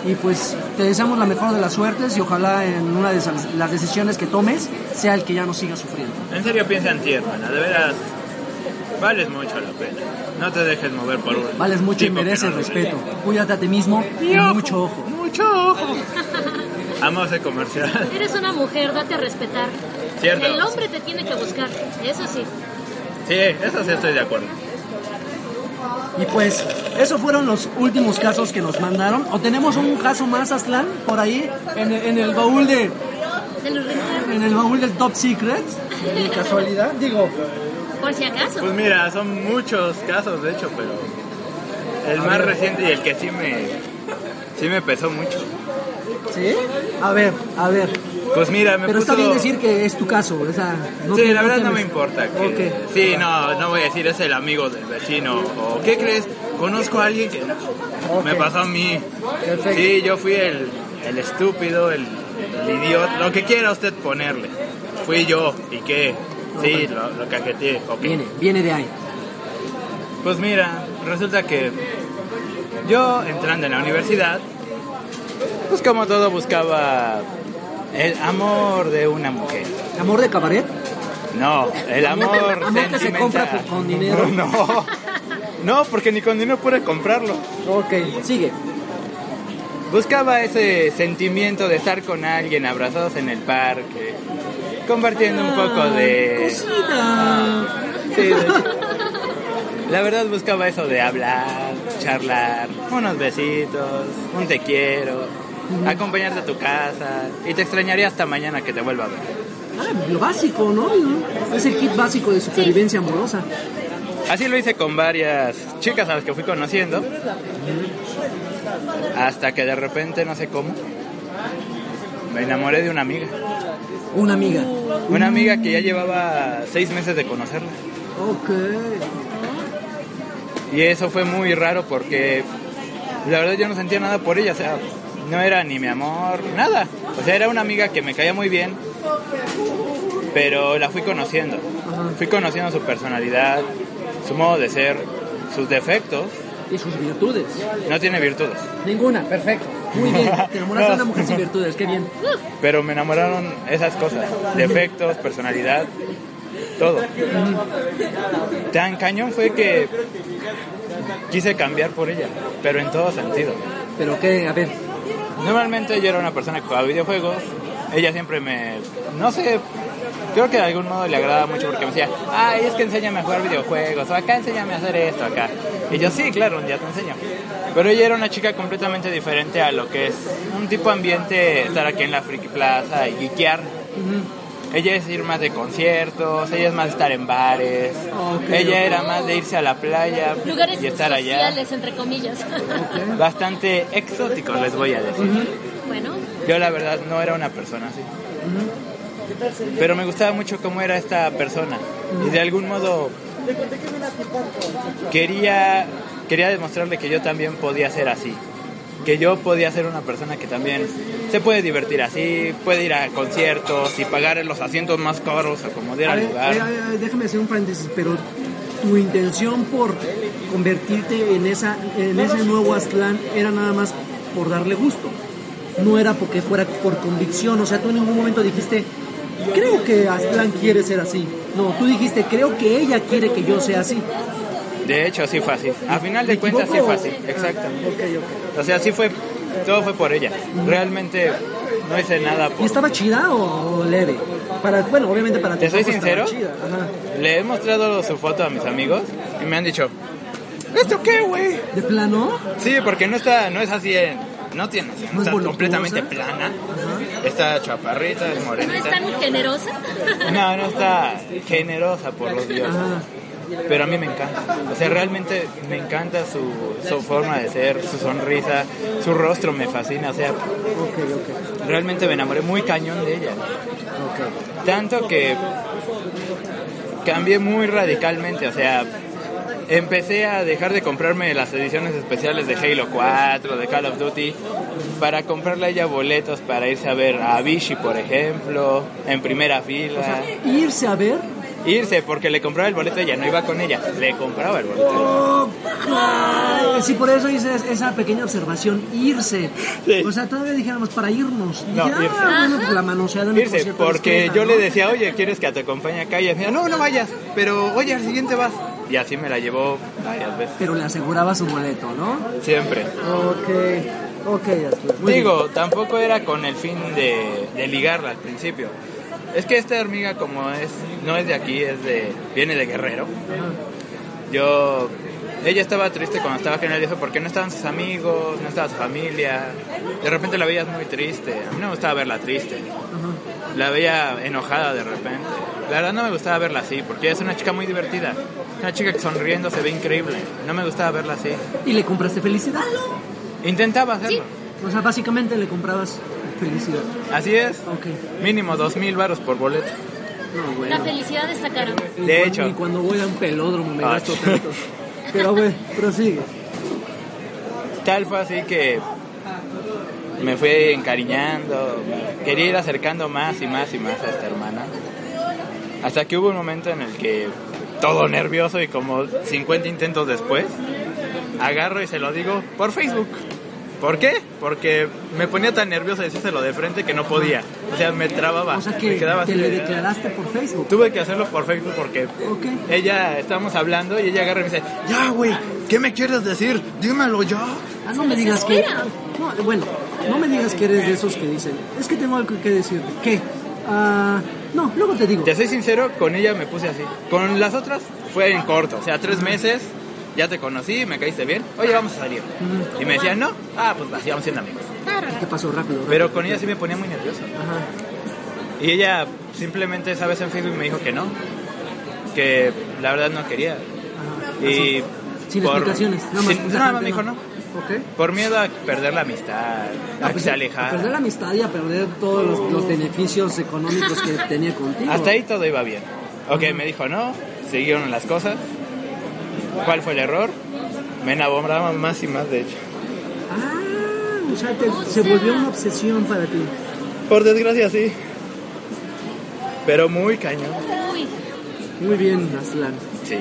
y pues te deseamos la mejor de las suertes y ojalá en una de esas- las decisiones que tomes sea el que ya no siga sufriendo. En serio piensa en ti, hermana. De veras, vales mucho la pena. No te dejes mover por un. Vales mucho y mereces no respeto. Cuídate a ti mismo y ojo. mucho ojo. Mucho ojo. Amo ese comercial. Eres una mujer, date a respetar. Cierto. El hombre te tiene que buscar, eso sí. Sí, eso sí estoy de acuerdo. Y pues, esos fueron los últimos casos que nos mandaron. ¿O tenemos un caso más, Aslan, por ahí en, el- en el baúl de en el baúl del Top Secret? De casualidad, digo. por si acaso. Pues mira, son muchos casos, de hecho, pero el más reciente y el que sí me, sí me pesó mucho. ¿Sí? A ver, a ver. Pues mira, me Pero puso... está bien decir que es tu caso, o sea, no sí, te- la verdad no me importa. Que, Ok. Sí, no, no voy a decir es el amigo del vecino. O ¿qué crees? Conozco a alguien que. Me pasó a mí. Perfecto. Sí, yo fui el, el estúpido, el, el idiota, lo que quiera usted ponerle. Fui yo. ¿Y qué? Sí, lo, lo cajeteé. Viene, viene de ahí. Pues mira, resulta que yo entrando en la universidad, pues como todo buscaba el amor de una mujer. ¿Amor de cabaret? No, el amor, Amor que se compra por- con dinero. No, no, porque ni con dinero pude comprarlo. Ok, sigue. Buscaba ese sentimiento de estar con alguien abrazados en el parque, compartiendo un poco de... Cosita. Sí, de- La verdad buscaba eso de hablar, charlar, unos besitos, un te quiero, acompañarte a tu casa y te extrañaría hasta mañana que te vuelva a ver. Ah, lo básico, ¿no? Es el kit básico de supervivencia amorosa. Así lo hice con varias chicas a las que fui conociendo. Hasta que de repente, no sé cómo, me enamoré de una amiga. Una amiga. Una amiga que ya llevaba seis meses de conocerla. Ok. Y eso fue muy raro porque la verdad yo no sentía nada por ella. O sea, no era ni mi amor, nada. O sea, era una amiga que me caía muy bien, pero la fui conociendo. Fui conociendo su personalidad, su modo de ser, sus defectos. Y sus virtudes. No tiene virtudes, Ninguna, perfecto. Muy bien. Te enamoraste de una mujer sin virtudes, qué bien. pero me enamoraron esas cosas. Defectos, personalidad, todo. Tan cañón fue que quise cambiar por ella, pero en todo sentido. Pero qué, a ver. Normalmente yo era una persona que jugaba videojuegos. Ella siempre me. No sé. Creo que de algún modo le agradaba mucho porque me decía, ay, es que enséñame a jugar videojuegos, o acá enséñame a hacer esto, acá. Y yo, sí, claro, un día te enseño. Pero ella era una chica completamente diferente a lo que es un tipo ambiente estar aquí en la Friki Plaza y geekear. Ella es ir más de conciertos, ella es más de estar en bares, ella era más de irse a la playa Lugares y estar allá. sociales, entre comillas. Bastante exótico, les voy a decir. bueno, Yo la verdad no era una persona así. Pero me gustaba mucho cómo era esta persona. Y de algún modo quería, quería demostrarle que yo también podía ser así. Que yo podía ser una persona que también se puede divertir así, puede ir a conciertos y pagar los asientos más caros, acomodar al lugar. a ver, a ver, déjame hacer un paréntesis, pero tu intención por convertirte en esa en ese nuevo Aztlán era nada más por darle gusto. No era porque fuera por convicción, o sea, tú en ningún momento dijiste, creo que Aztlán quiere ser así. No, tú dijiste, creo que ella quiere que yo sea así. De hecho, sí fue así. A final de ¿Me cuentas, sí fue así. Ah, Exacto. O sea, sí fue, todo fue por ella. Realmente no hice nada por... ¿Y estaba chida o, leve? Para, bueno, obviamente para ¿Te tus soy sincero? chida, ajá. Le he mostrado su foto a mis amigos y me han dicho, ¿esto qué, güey? ¿De plano? Sí, porque no está, no es así, en- no tiene, ¿No es está completamente plana. Está chaparrita, es no es morenita. tan generosa. No, no está generosa por los dioses. Ajá. Pero a mí me encanta. O sea, realmente me encanta su, su forma de ser, su sonrisa, su rostro me fascina. O sea, realmente me enamoré muy cañón de ella. ok. Tanto que cambié muy radicalmente, o sea, empecé a dejar de comprarme las ediciones especiales de Halo 4, de Call of Duty, para comprarle a ella boletos para irse a ver a Avicii, por ejemplo, en primera fila. O sea, irse a ver. Irse, porque le compraba el boleto, ella no iba con ella, le compraba el boleto. Oh, sí, por eso hice es- esa pequeña observación, irse. Sí. O sea, todavía dijéramos para irnos. Y No, irse. ah, bueno, la manoseada en el Irse, concierto porque yo ¿no? le decía, oye, ¿quieres que te acompañe acá? Y ella decía, no, no vayas, pero oye, al siguiente vas. Y así me la llevó varias veces, Pero le aseguraba su boleto, ¿no? siempre. Ok, ok, Digo, tampoco era con el fin de, de ligarla al principio. Es que esta hormiga como es, no es de aquí, es de, viene de Guerrero. Yo, ella estaba triste cuando estaba en el DF porque no estaban sus amigos, no estaba su familia. De repente la veías muy triste. A mí no me gustaba verla triste. La veía enojada de repente. La verdad no me gustaba verla así porque ella es una chica muy divertida. Una chica que sonriendo se ve increíble. No me gustaba verla así. ¿Y le compraste felicidad? Intentaba hacerlo. O sea, básicamente le comprabas felicidad. Así es. Mínimo dos mil varos por boleto. No, bueno. La felicidad está cara. De cuando- hecho. Ni cuando voy a un pelódromo me Ah, gasto tanto. Pero bueno, prosigue. Tal fue así que me fui encariñando, quería ir acercando más y más y más a esta hermana. Hasta que hubo un momento en el que, todo nervioso y como 50 intentos después, agarro y se lo digo por Facebook. ¿Por qué? Porque me ponía tan nervioso decírselo de frente que no podía. O sea, me trababa. O sea me que quedaba te así le de- declaraste por Facebook. Tuve que hacerlo por Facebook porque Ok. ella, estábamos hablando y ella agarra y me dice, ya, güey, ¿qué me quieres decir? Dímelo ya. Ah, no me digas que. No, bueno, no me digas que eres de esos que dicen. Es que tengo algo que decirte. ¿Qué? Ah, no, luego te digo. Te soy sincero, con ella me puse así. Con las otras fue en corto, o sea, tres meses, ya te conocí, me caíste bien, oye, vamos a salir. Y me decían, no, ah, pues así vamos siendo amigos. ¿Qué pasó rápido? rápido. Pero con ella sí me ponía muy nervioso. Ajá. Y ella simplemente esa vez en Facebook me dijo que no, que la verdad no quería. Y Sin por- explicaciones, nada más. sin- nada más me dijo no. Ok. Por miedo a perder la amistad, a Ah, que pues, se A alejara. perder la amistad y a perder todos los, los beneficios económicos que tenía contigo. Hasta ahí todo iba bien. Ok, me dijo no, siguieron las cosas. ¿Cuál fue el error? Me enamoraba más y más, de hecho. Ah, o sea, te- se volvió una obsesión para ti. Por desgracia, sí. Pero muy cañón. Uy, Muy bien, Aslan. Sí.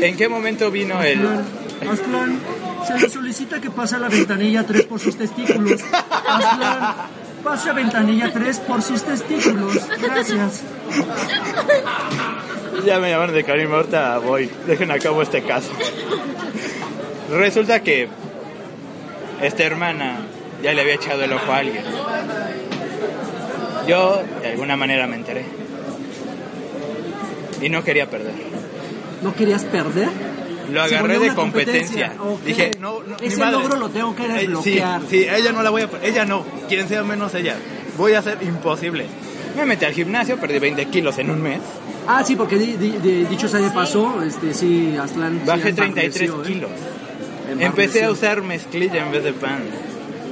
¿En qué momento vino el...? Aslan, Aslan, se le solicita que pase a la ventanilla 3 por sus testículos. Aslan, pase a ventanilla 3 por sus testículos. Gracias. Ya me llamaron de Karim, ahorita voy. Dejen a cabo este caso. Resulta que esta hermana ya le había echado el ojo a alguien. Yo de alguna manera me enteré. Y no quería perder. ¿No querías perder? Lo agarré de competencia. Dije, no, no, mi Ese madre. logro lo tengo que Eh, desbloquear. Sí, sí, ella no la voy a. Ella no, quien sea menos ella. Voy a hacer imposible. Me metí al gimnasio, perdí 20 kilos en un mes. Ah, sí, porque di- di- di- dicho sea de paso, este, sí, Aslan. sí Bajé 33 embarneció, ¿eh? kilos. Empecé a usar mezclilla en vez de pan.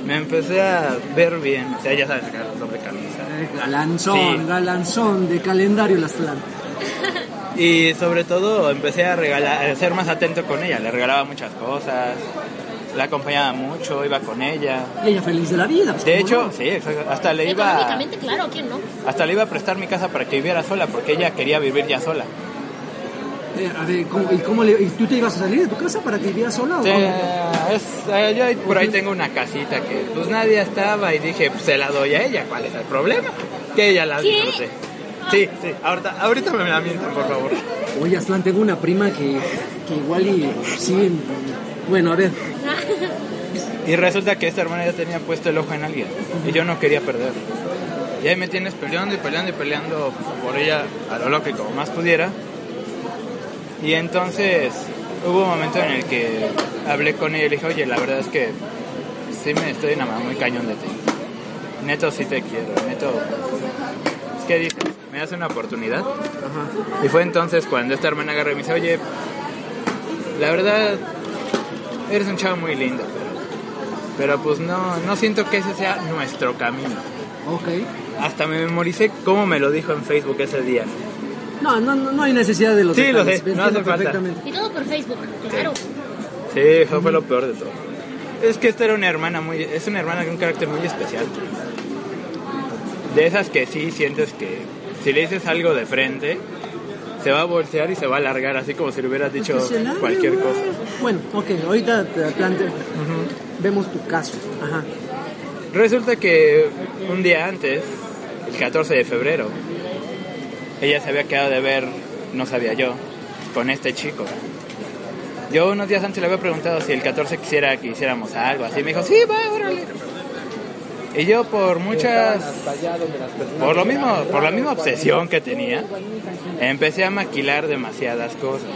Me empecé a ver bien. O sea, ya sabes, doble camisa. Eh, Galanzón, Sí. galanzón de calendario el Aslan. Y sobre todo empecé a regalar, a ser más atento con ella. Le regalaba muchas cosas. La acompañaba mucho, iba con ella. Y ella feliz de la vida. pues, De ¿cómo hecho, no? sí, exacto, hasta le iba, económicamente, claro, ¿quién no? hasta le iba a prestar mi casa para que viviera sola, porque ella quería vivir ya sola. Eh, a ver, ¿cómo- ¿y cómo le, y tú te ibas a salir de tu casa para que vivieras sola? Sí, es, eh, yo por ahí tengo una casita que pues nadie estaba y dije, pues se la doy a ella, ¿cuál es el problema? Que ella la disfrute. Sí, sí, ahorita, ahorita me la mienten, por favor. Oye, Aslan, tengo una prima que, que igual y sí. Bueno, a ver, Y resulta que esta hermana ya tenía puesto el ojo en alguien y yo no quería perder. Y ahí me tienes peleando y peleando y peleando por ella a lo loco y como más pudiera. Y entonces hubo un momento en el que hablé con ella y le dije, oye, la verdad es que sí me estoy enamorando muy cañón de ti. Neto sí te quiero, neto. Es que dije, ¿me das una oportunidad? ajá. Y fue entonces cuando esta hermana agarró y me dice, oye, la verdad, eres un chavo muy lindo, pero, pues no, no siento que ese sea nuestro camino. Ok. Hasta me memoricé cómo me lo dijo en Facebook ese día. No, no, no, no hay necesidad de los Sí, lo sé, no hace falta. perfectamente. Y todo por Facebook, claro. Sí, eso fue lo peor de todo. Es que esta era una hermana muy, es una hermana de un carácter muy especial. De esas que sí sientes que si le dices algo de frente, se va a voltear y se va a alargar, así como si le hubieras dicho largue, cualquier cosa. Bueno, ok, ahorita te planteo. Vemos tu caso. Ajá. Resulta que un día antes, el 14 de febrero, ella se había quedado de ver, no sabía yo, con este chico. Yo unos días antes le había preguntado si el 14 quisiera que hiciéramos algo así. Me dijo, sí, va, órale. Y yo por muchas... Por lo mismo, por la misma obsesión que tenía, empecé a maquilar demasiadas cosas.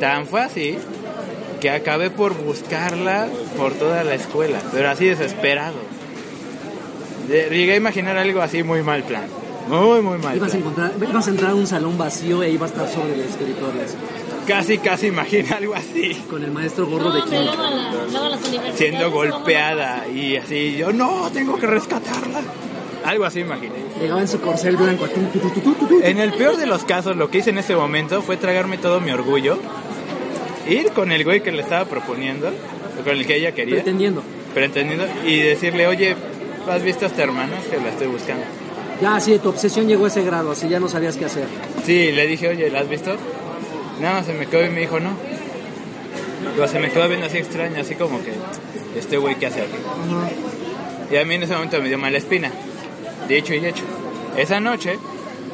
Tan fue así que acabé por buscarla por toda la escuela, pero así desesperado. De- Llegué a imaginar algo así muy mal plan. Muy, muy mal Ibas a, encontrar, ibas a entrar a un salón vacío e iba a estar sobre el escritorio así, Casi, casi imaginé algo así. con el maestro gordo No, de universidades. Siendo golpeada y así. Yo, no, tengo que rescatarla. Algo así imaginé. Llegaba en su corcel blanco. En el peor de los casos, lo que hice en ese momento fue tragarme todo mi orgullo, ir con el güey que le estaba proponiendo, o con el que ella quería, Pretendiendo. pretendiendo, y decirle, oye, ¿has visto a esta hermana? Que la estoy buscando. Ya, sí, tu obsesión llegó a ese grado, así ya no sabías qué hacer. Sí, le dije, oye, ¿la has visto? No, se me quedó y me dijo, no. Pero se me quedó viendo así extraño, así como que, este güey, ¿qué hace aquí? Y a mí en ese momento me dio mala espina. Dicho y hecho. Esa noche,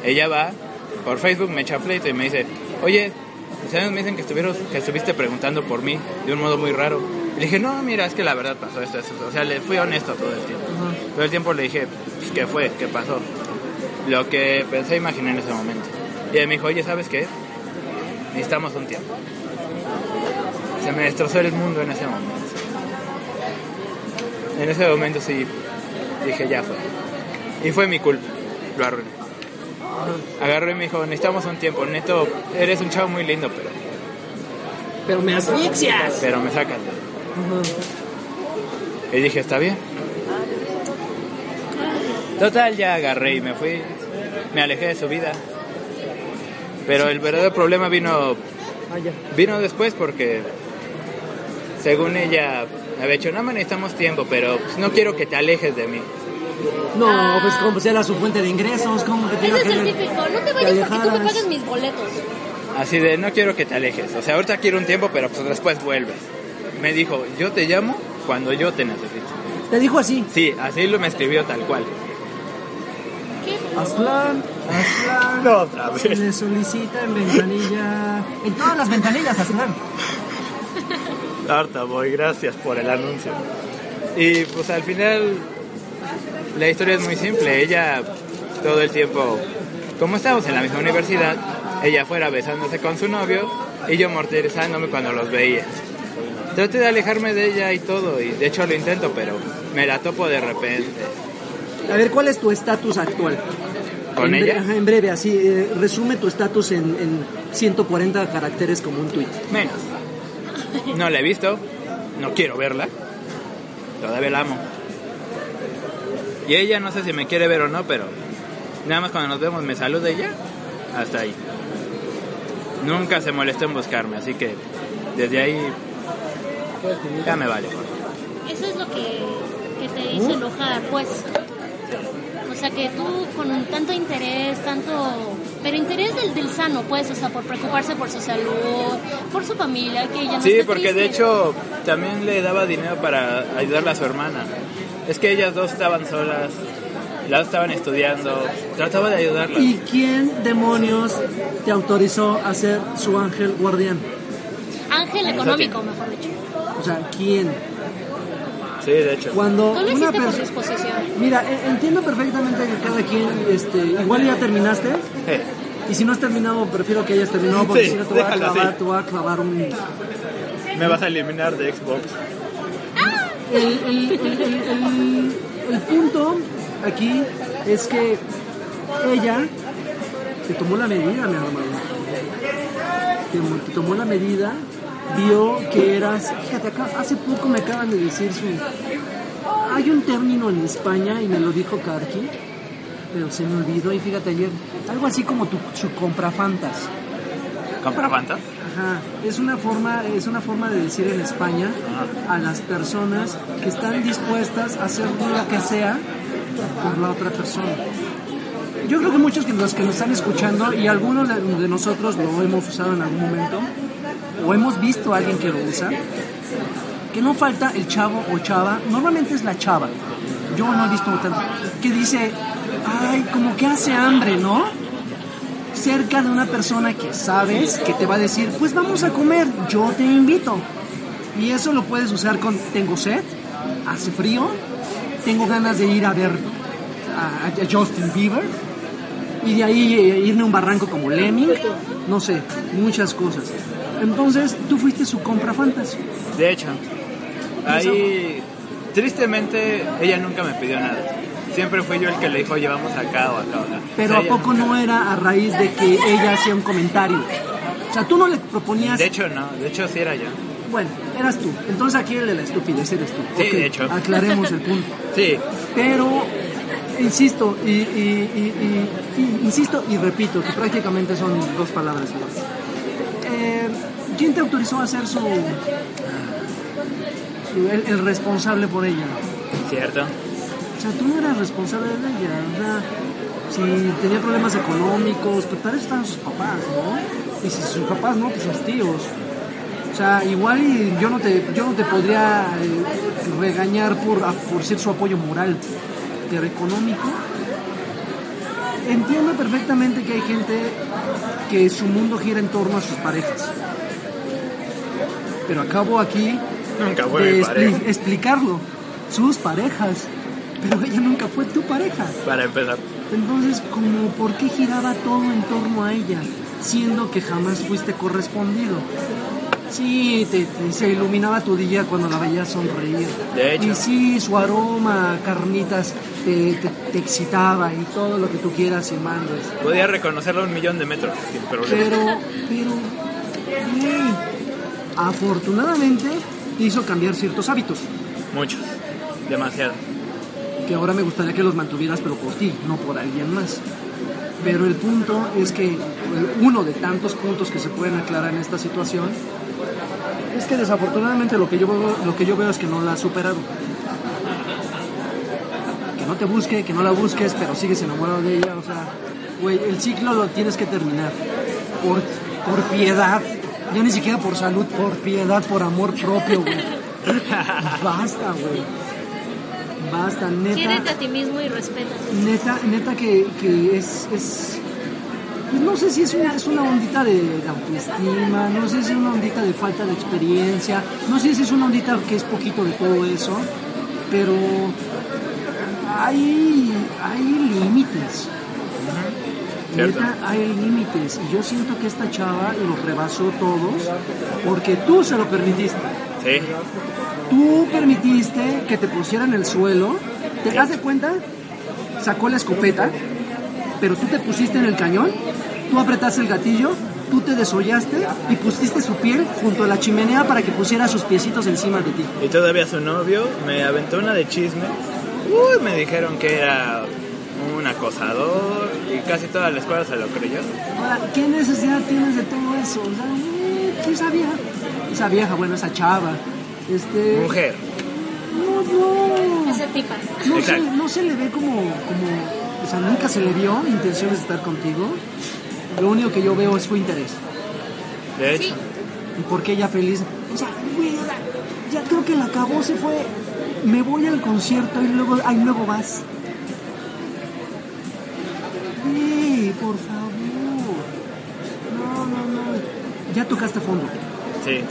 ella va por Facebook, me echa pleito y me dice, oye, mis amigos me dicen que, estuvieron, que estuviste preguntando por mí de un modo muy raro. Y le dije, no, mira, es que la verdad pasó esto, esto. O sea, le fui honesto todo el tiempo. Todo el tiempo le dije, pues, ¿qué fue? ¿Qué pasó? Lo que pensé imaginar en ese momento. Y ella me dijo, oye, ¿sabes qué? Necesitamos un tiempo. Se me destrozó el mundo en ese momento. En ese momento sí dije, ya fue. Y fue mi culpa. Lo arruiné. Agarró y me dijo, necesitamos un tiempo. Neto, eres un chavo muy lindo, pero Pero me asfixias. pero me sacan. Y dije, está bien. Total, ya agarré y me fui. Me alejé de su vida. Pero el verdadero problema vino, Ah, vino después porque, según ella, me había dicho, no, necesitamos tiempo, pero pues, no quiero que te alejes de mí. No, pues como si era su fuente de ingresos, como que te Ese es el típico. No te vayas porque tú me pagas mis boletos. Así de, no quiero que te alejes. O sea, ahorita quiero un tiempo, pero pues después vuelves. Me dijo, yo te llamo cuando yo te necesito. Te dijo así. Sí, así lo me escribió tal cual. ¿Qué? Aslan, Aslan. No, otra vez. Se le solicita en ventanilla. En todas las ventanillas, Aslan. Harta voy, gracias por el anuncio. Y pues al final la historia es muy simple. Ella todo el tiempo, como estábamos en la misma universidad, ella fuera besándose con su novio y yo mortalizándome cuando los veía. Traté de alejarme de ella y todo, y de hecho lo intento, pero me la topo de repente. A ver, ¿cuál es tu estatus actual? ¿Con en ella? ajá, en breve, así, eh, resume tu estatus en, en 140 caracteres como un tweet. Menos. No la he visto, no quiero verla, todavía la amo. Y ella no sé si me quiere ver o no, pero nada más cuando nos vemos me saluda ella, hasta ahí. Nunca se molestó en buscarme, así que desde ahí ya me vale. Eso es lo que, que te hizo enojar, pues. O sea, que tú con tanto interés, tanto... Pero interés del, del sano, pues, o sea, por preocuparse por su salud, por su familia, que ella no Sí, esté porque de triste. hecho también le daba dinero para ayudarle a su hermana. Es que ellas dos estaban solas, las dos estaban estudiando, trataba de ayudarlas. ¿Y quién demonios te autorizó a ser su ángel guardián? Ángel económico, mejor dicho. O sea, ¿quién? Sí, de hecho. Cuando Tú lo una por disposición. Mira, e- entiendo perfectamente que cada quien, este, igual ya terminaste, Eh, y si no has terminado, prefiero que hayas terminado, porque Sí, si no te voy a déjalo clavar, así. te voy a clavar un... me vas a eliminar de Xbox. El, el- el- el- punto aquí es que ella te tomó la medida, mi hermano. Te tomó la medida, vio que eras... Fíjate, acá, hace poco me acaban de decir su... Hay un término en España, y me lo dijo Karki, pero se me olvidó, y fíjate ayer, algo así como tu, su comprafantas. ¿Compra fantas? Ajá, es una forma, es una forma de decir en España a las personas que están dispuestas a hacer lo que sea por la otra persona. Yo creo que muchos de los que nos están escuchando y algunos de de nosotros lo hemos usado en algún momento o hemos visto a alguien que lo usa, que no falta el chavo o chava, normalmente es la chava, yo no he visto tanto, que dice, ay, como que hace hambre, ¿no? Cerca de una persona que sabes que te va a decir, pues vamos a comer, yo te invito. Y eso lo puedes usar con, tengo sed, hace frío, tengo ganas de ir a ver a, a Justin Bieber y de ahí eh, irme a un barranco como Lemming, no sé, muchas cosas. Entonces tú fuiste su compra fantasy. De hecho, ahí tristemente ella nunca me pidió nada. Siempre fui yo el que le dijo, oye, vamos acá o acá o acá. Pero O sea, ¿a poco nunca- no era a raíz de que ella hacía un comentario? O sea, tú no le proponías... De hecho, no. De hecho, sí era yo. Bueno, eras tú. Entonces aquí el de la estupidez eres tú. Sí, de hecho. Aclaremos el punto. Sí, Pero, insisto, y, y- y- y- insisto y repito, que prácticamente son dos palabras más. Eh, ¿Quién te autorizó a ser su, su- el, el responsable por ella? cierto. Sea, tú no eras responsable de ella. O sea, si tenía problemas económicos, pues eso estaban sus papás, ¿no? Y si sus papás no, pues sus tíos. O sea, igual y yo no te, yo no te podría eh, regañar por, a- por ser su apoyo moral, pero económico. Entiendo perfectamente que hay gente que su mundo gira en torno a sus parejas. Pero acabo aquí Nunca de mi expli- pareja. explicarlo. Sus parejas. Pero ella nunca fue tu pareja. Para empezar. Entonces, como por qué giraba todo en torno a ella, siendo que jamás fuiste correspondido. Sí, te, te- se iluminaba tu día cuando la veías sonreír. De hecho. Y sí, su aroma, carnitas, te, te- te excitaba y todo lo que tú quieras y mandes. Podía reconocerlo a un millón de metros sin problema. Pero, pero, güey, afortunadamente te hizo cambiar ciertos hábitos, Muchos. Demasiado. Que ahora me gustaría que los mantuvieras, pero por ti, no por alguien más. Pero el punto es que uno de tantos puntos que se pueden aclarar en esta situación es que desafortunadamente lo que yo veo, lo que yo veo es que no la has superado. Que no te busque, que no la busques, pero sigues enamorado de ella. O sea, güey, el ciclo lo tienes que terminar. Por, por piedad. Ya ni siquiera por salud, por piedad, por amor propio, güey. Basta, güey. Basta, neta. Quiérete a ti mismo y respétate. Neta, neta que, que es, es- pues no sé si es una, es una ondita de, de autoestima, no sé si es una ondita de falta de experiencia, no sé si es una ondita que es poquito de todo eso, pero hay, hay límites. Neta, hay límites. Y yo siento que esta chava los rebasó todos porque tú se lo permitiste. Sí. Tú permitiste que te pusieran en el suelo, te das de cuenta, sacó la escopeta, pero tú te pusiste en el cañón, tú apretaste el gatillo, tú te desollaste y pusiste su piel junto a la chimenea para que pusiera sus piecitos encima de ti. Y todavía su novio me aventó una de chisme. Uy, me dijeron que era un acosador y casi toda la escuela se lo creyó. Ahora, ¿qué necesidad tienes de todo eso? O sea, esa vieja, esa vieja, bueno, esa chava, este... Mujer. No, no. No se, no se le ve como, como, o sea, nunca se le vio intenciones de estar contigo. Lo único que yo veo es su interés. De hecho, Sí, ¿Y por qué ella feliz? O sea, sea, ya creo que la acabó, se fue. Me voy al concierto y luego, ay, luego vas. Güey, por favor. No, no, no. Ya tocaste fondo. sí.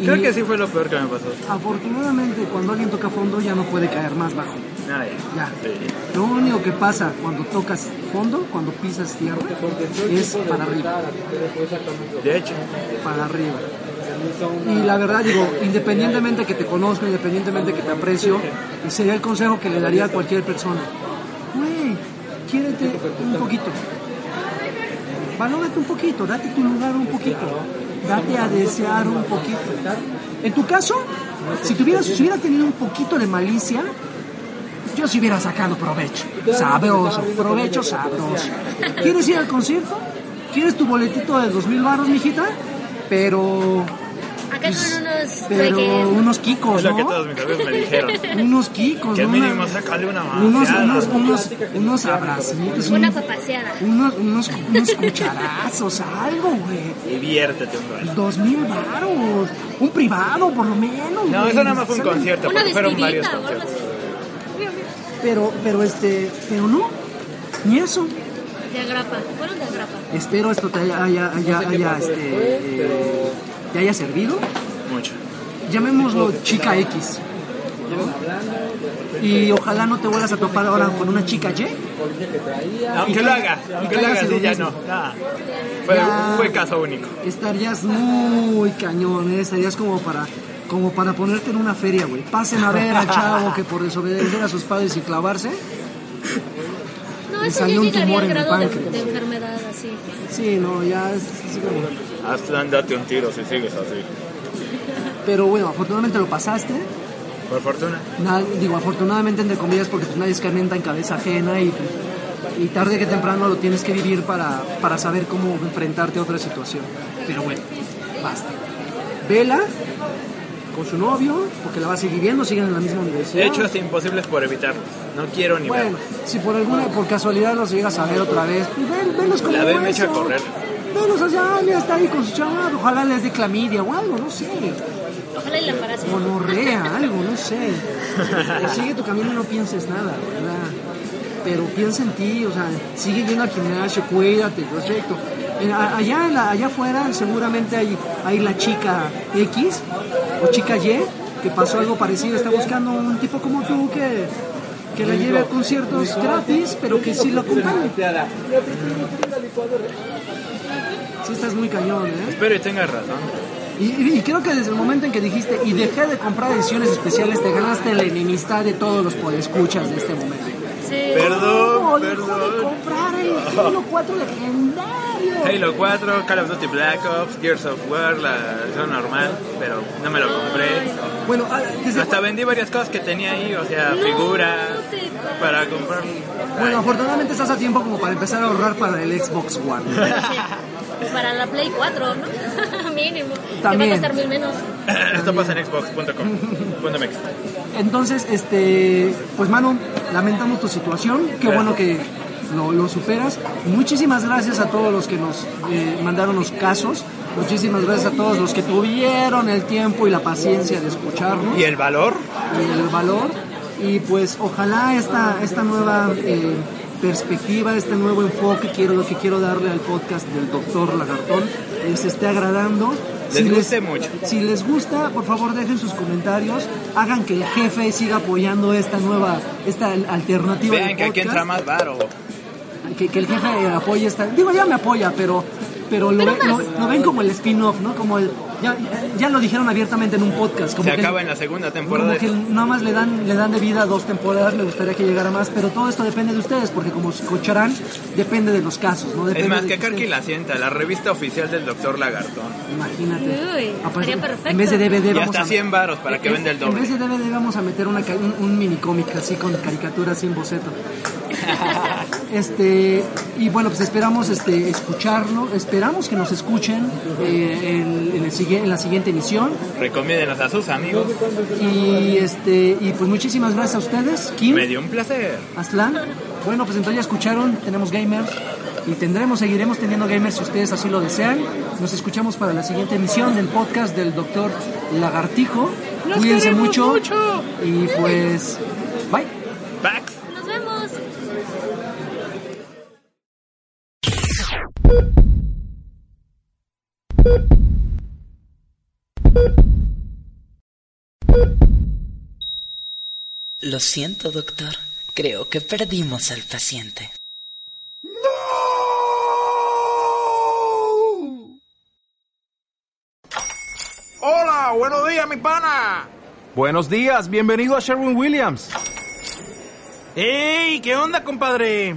Y- Creo que sí fue lo peor que me pasó. Afortunadamente, cuando alguien toca fondo ya no puede caer más bajo. Ay, Ya. sí. Lo único que pasa cuando tocas fondo, cuando pisas tierra, es para arriba, De hecho, para arriba. Y la verdad digo, independientemente que te conozco, independientemente que te aprecio, sería el consejo que le daría a cualquier persona. Güey, quiérete un poquito. Valórate un poquito, date tu lugar un poquito. Date a desear un poquito. En tu caso, si tuvieras, si hubiera tenido un poquito de malicia, yo si hubiera sacado provecho. Sabroso, provecho sabroso. ¿Quieres ir al concierto? ¿Quieres tu boletito de dos mil baros, mijita? Pero, acá son unos pero peques. unos kikos, es lo que ¿no? todos mis amigos me dijeron. Unos kikos, Que ¿no? mínimo Una- sácale una unos, unos, unos, unos abracitos, Una un- papaseada. unos, unos, unos cucharazos, algo, güey. Diviértete un rato. Dos mil baros, un privado por lo menos. No, eso nada más fue un concierto, Una porque fueron varios conciertos. Pero, pero este, pero no, ni eso. De agrapa. Fueron de agrapa. Espero esto te haya, haya, haya, haya, este, eh, te haya servido. Mucho. Llamémoslo chica X. Y ojalá no te vuelvas a topar ahora con una chica Y. Aunque lo haga, aunque lo haga lo ya no. nada. Fue, Ya. fue caso único. Estarías muy cañón, ¿eh? estarías como para como para ponerte en una feria, güey. Pasen a ver al chavo que por desobedecer a sus padres y clavarse. No, eso salió ya un llegaría tumor al grado de, de enfermedad así. Sí, no, ya es como- Hasta date un tiro si sigues así. Pero bueno, afortunadamente lo pasaste. Por fortuna. Na- digo, afortunadamente entre comillas porque pues nadie escarmienta en cabeza ajena y, y tarde que temprano lo tienes que vivir para, para saber cómo enfrentarte a otra situación. Pero bueno, basta. Vela con su novio, porque la va a seguir viendo, siguen en la misma universidad. De hecho, es imposible por evitarlo. No quiero ni Bueno, si por alguna, por casualidad los llegas a ver otra vez, pues ven, venlos como La ve me echa a correr. Venlos allá, ya está ahí con su chaval, ojalá les dé clamidia o algo, no sé. Ojalá y la embarace. Monorrea, algo, no sé. O sigue tu camino y no pienses nada, ¿verdad? Pero piensa en ti, o sea, sigue yendo al gimnasio, cuídate, perfecto. Allá, allá afuera seguramente hay, hay la chica X o chica Y que pasó algo parecido, está buscando un tipo como tú que, que la lleve a conciertos gratis, pero que sí lo acompañe. Sí estás muy cañón, ¿eh? Espero y tengas razón. Y, y- creo que desde el momento en que dijiste y dejé de comprar ediciones especiales, te ganaste la enemistad de todos los podescuchas de este momento. Sí. Perdón, de perdón. comprar el Halo 4 legendario. Halo 4, Call of Duty Black Ops, Gears of War, la versión normal, pero no me lo compré. Bueno, ah, desde Hasta vendí varias cosas que tenía ahí, o sea, No, figuras para comprar. Bueno, afortunadamente estás a tiempo como para empezar a ahorrar para el Xbox One. Para la Play 4, ¿no? Mínimo. También. Que va a costar mil menos. Esto pasa en xbox.com.mx. Entonces, este, pues Manu, lamentamos tu situación. Qué bueno que lo, lo superas. Muchísimas gracias a todos los que nos eh, mandaron los casos. Muchísimas gracias a todos los que tuvieron el tiempo y la paciencia de escucharnos ¿Y el valor? y el valor. Y pues ojalá esta, esta nueva eh, perspectiva, este nuevo enfoque quiero, lo que quiero darle al podcast del doctor Lagartón les esté agradando. Les guste mucho. Si les gusta, por favor dejen sus comentarios, hagan que el jefe siga apoyando esta nueva, esta alternativa. Vean del que aquí entra más varo. que, que el jefe apoye esta. Digo, ya me apoya, pero pero lo, Pero ve- lo, más. lo ven como el spin-off, ¿no? Como el ya, ya lo dijeron abiertamente en un podcast, como Se que acaba en la segunda como temporada. que nada más le dan le dan de vida dos temporadas, me gustaría que llegara más, pero todo esto depende de ustedes, porque como escucharán, depende de los casos, ¿no? Es Depende más, de que Karki la sienta, la revista oficial del Doctor Lagartón. Imagínate. Uy, Aparte, perfecto. En vez de DVD Y vamos hasta a 100 varos para que en- venda el En vez doble. de DVD vamos a meter una, ca- un, un mini cómic así con caricaturas sin boceto. este y bueno pues esperamos este escucharlo, esperamos que nos escuchen eh, en, en el sigue- en la siguiente emisión Recomiéndenos a sus amigos. y este y pues muchísimas gracias a ustedes, Kim, Me dio un placer. Aztlán. Bueno pues entonces ya escucharon, tenemos gamers y tendremos, seguiremos teniendo gamers si ustedes así lo desean. Nos escuchamos para la siguiente emisión del podcast del doctor Lagartijo. Cuídense mucho. mucho. Y pues, bye. Pax. Lo siento, doctor. Creo que perdimos al paciente. Hola, buenos días, mi pana. Buenos días, bienvenido a Sherwin Williams. ¡Ey! ¿Qué onda, compadre?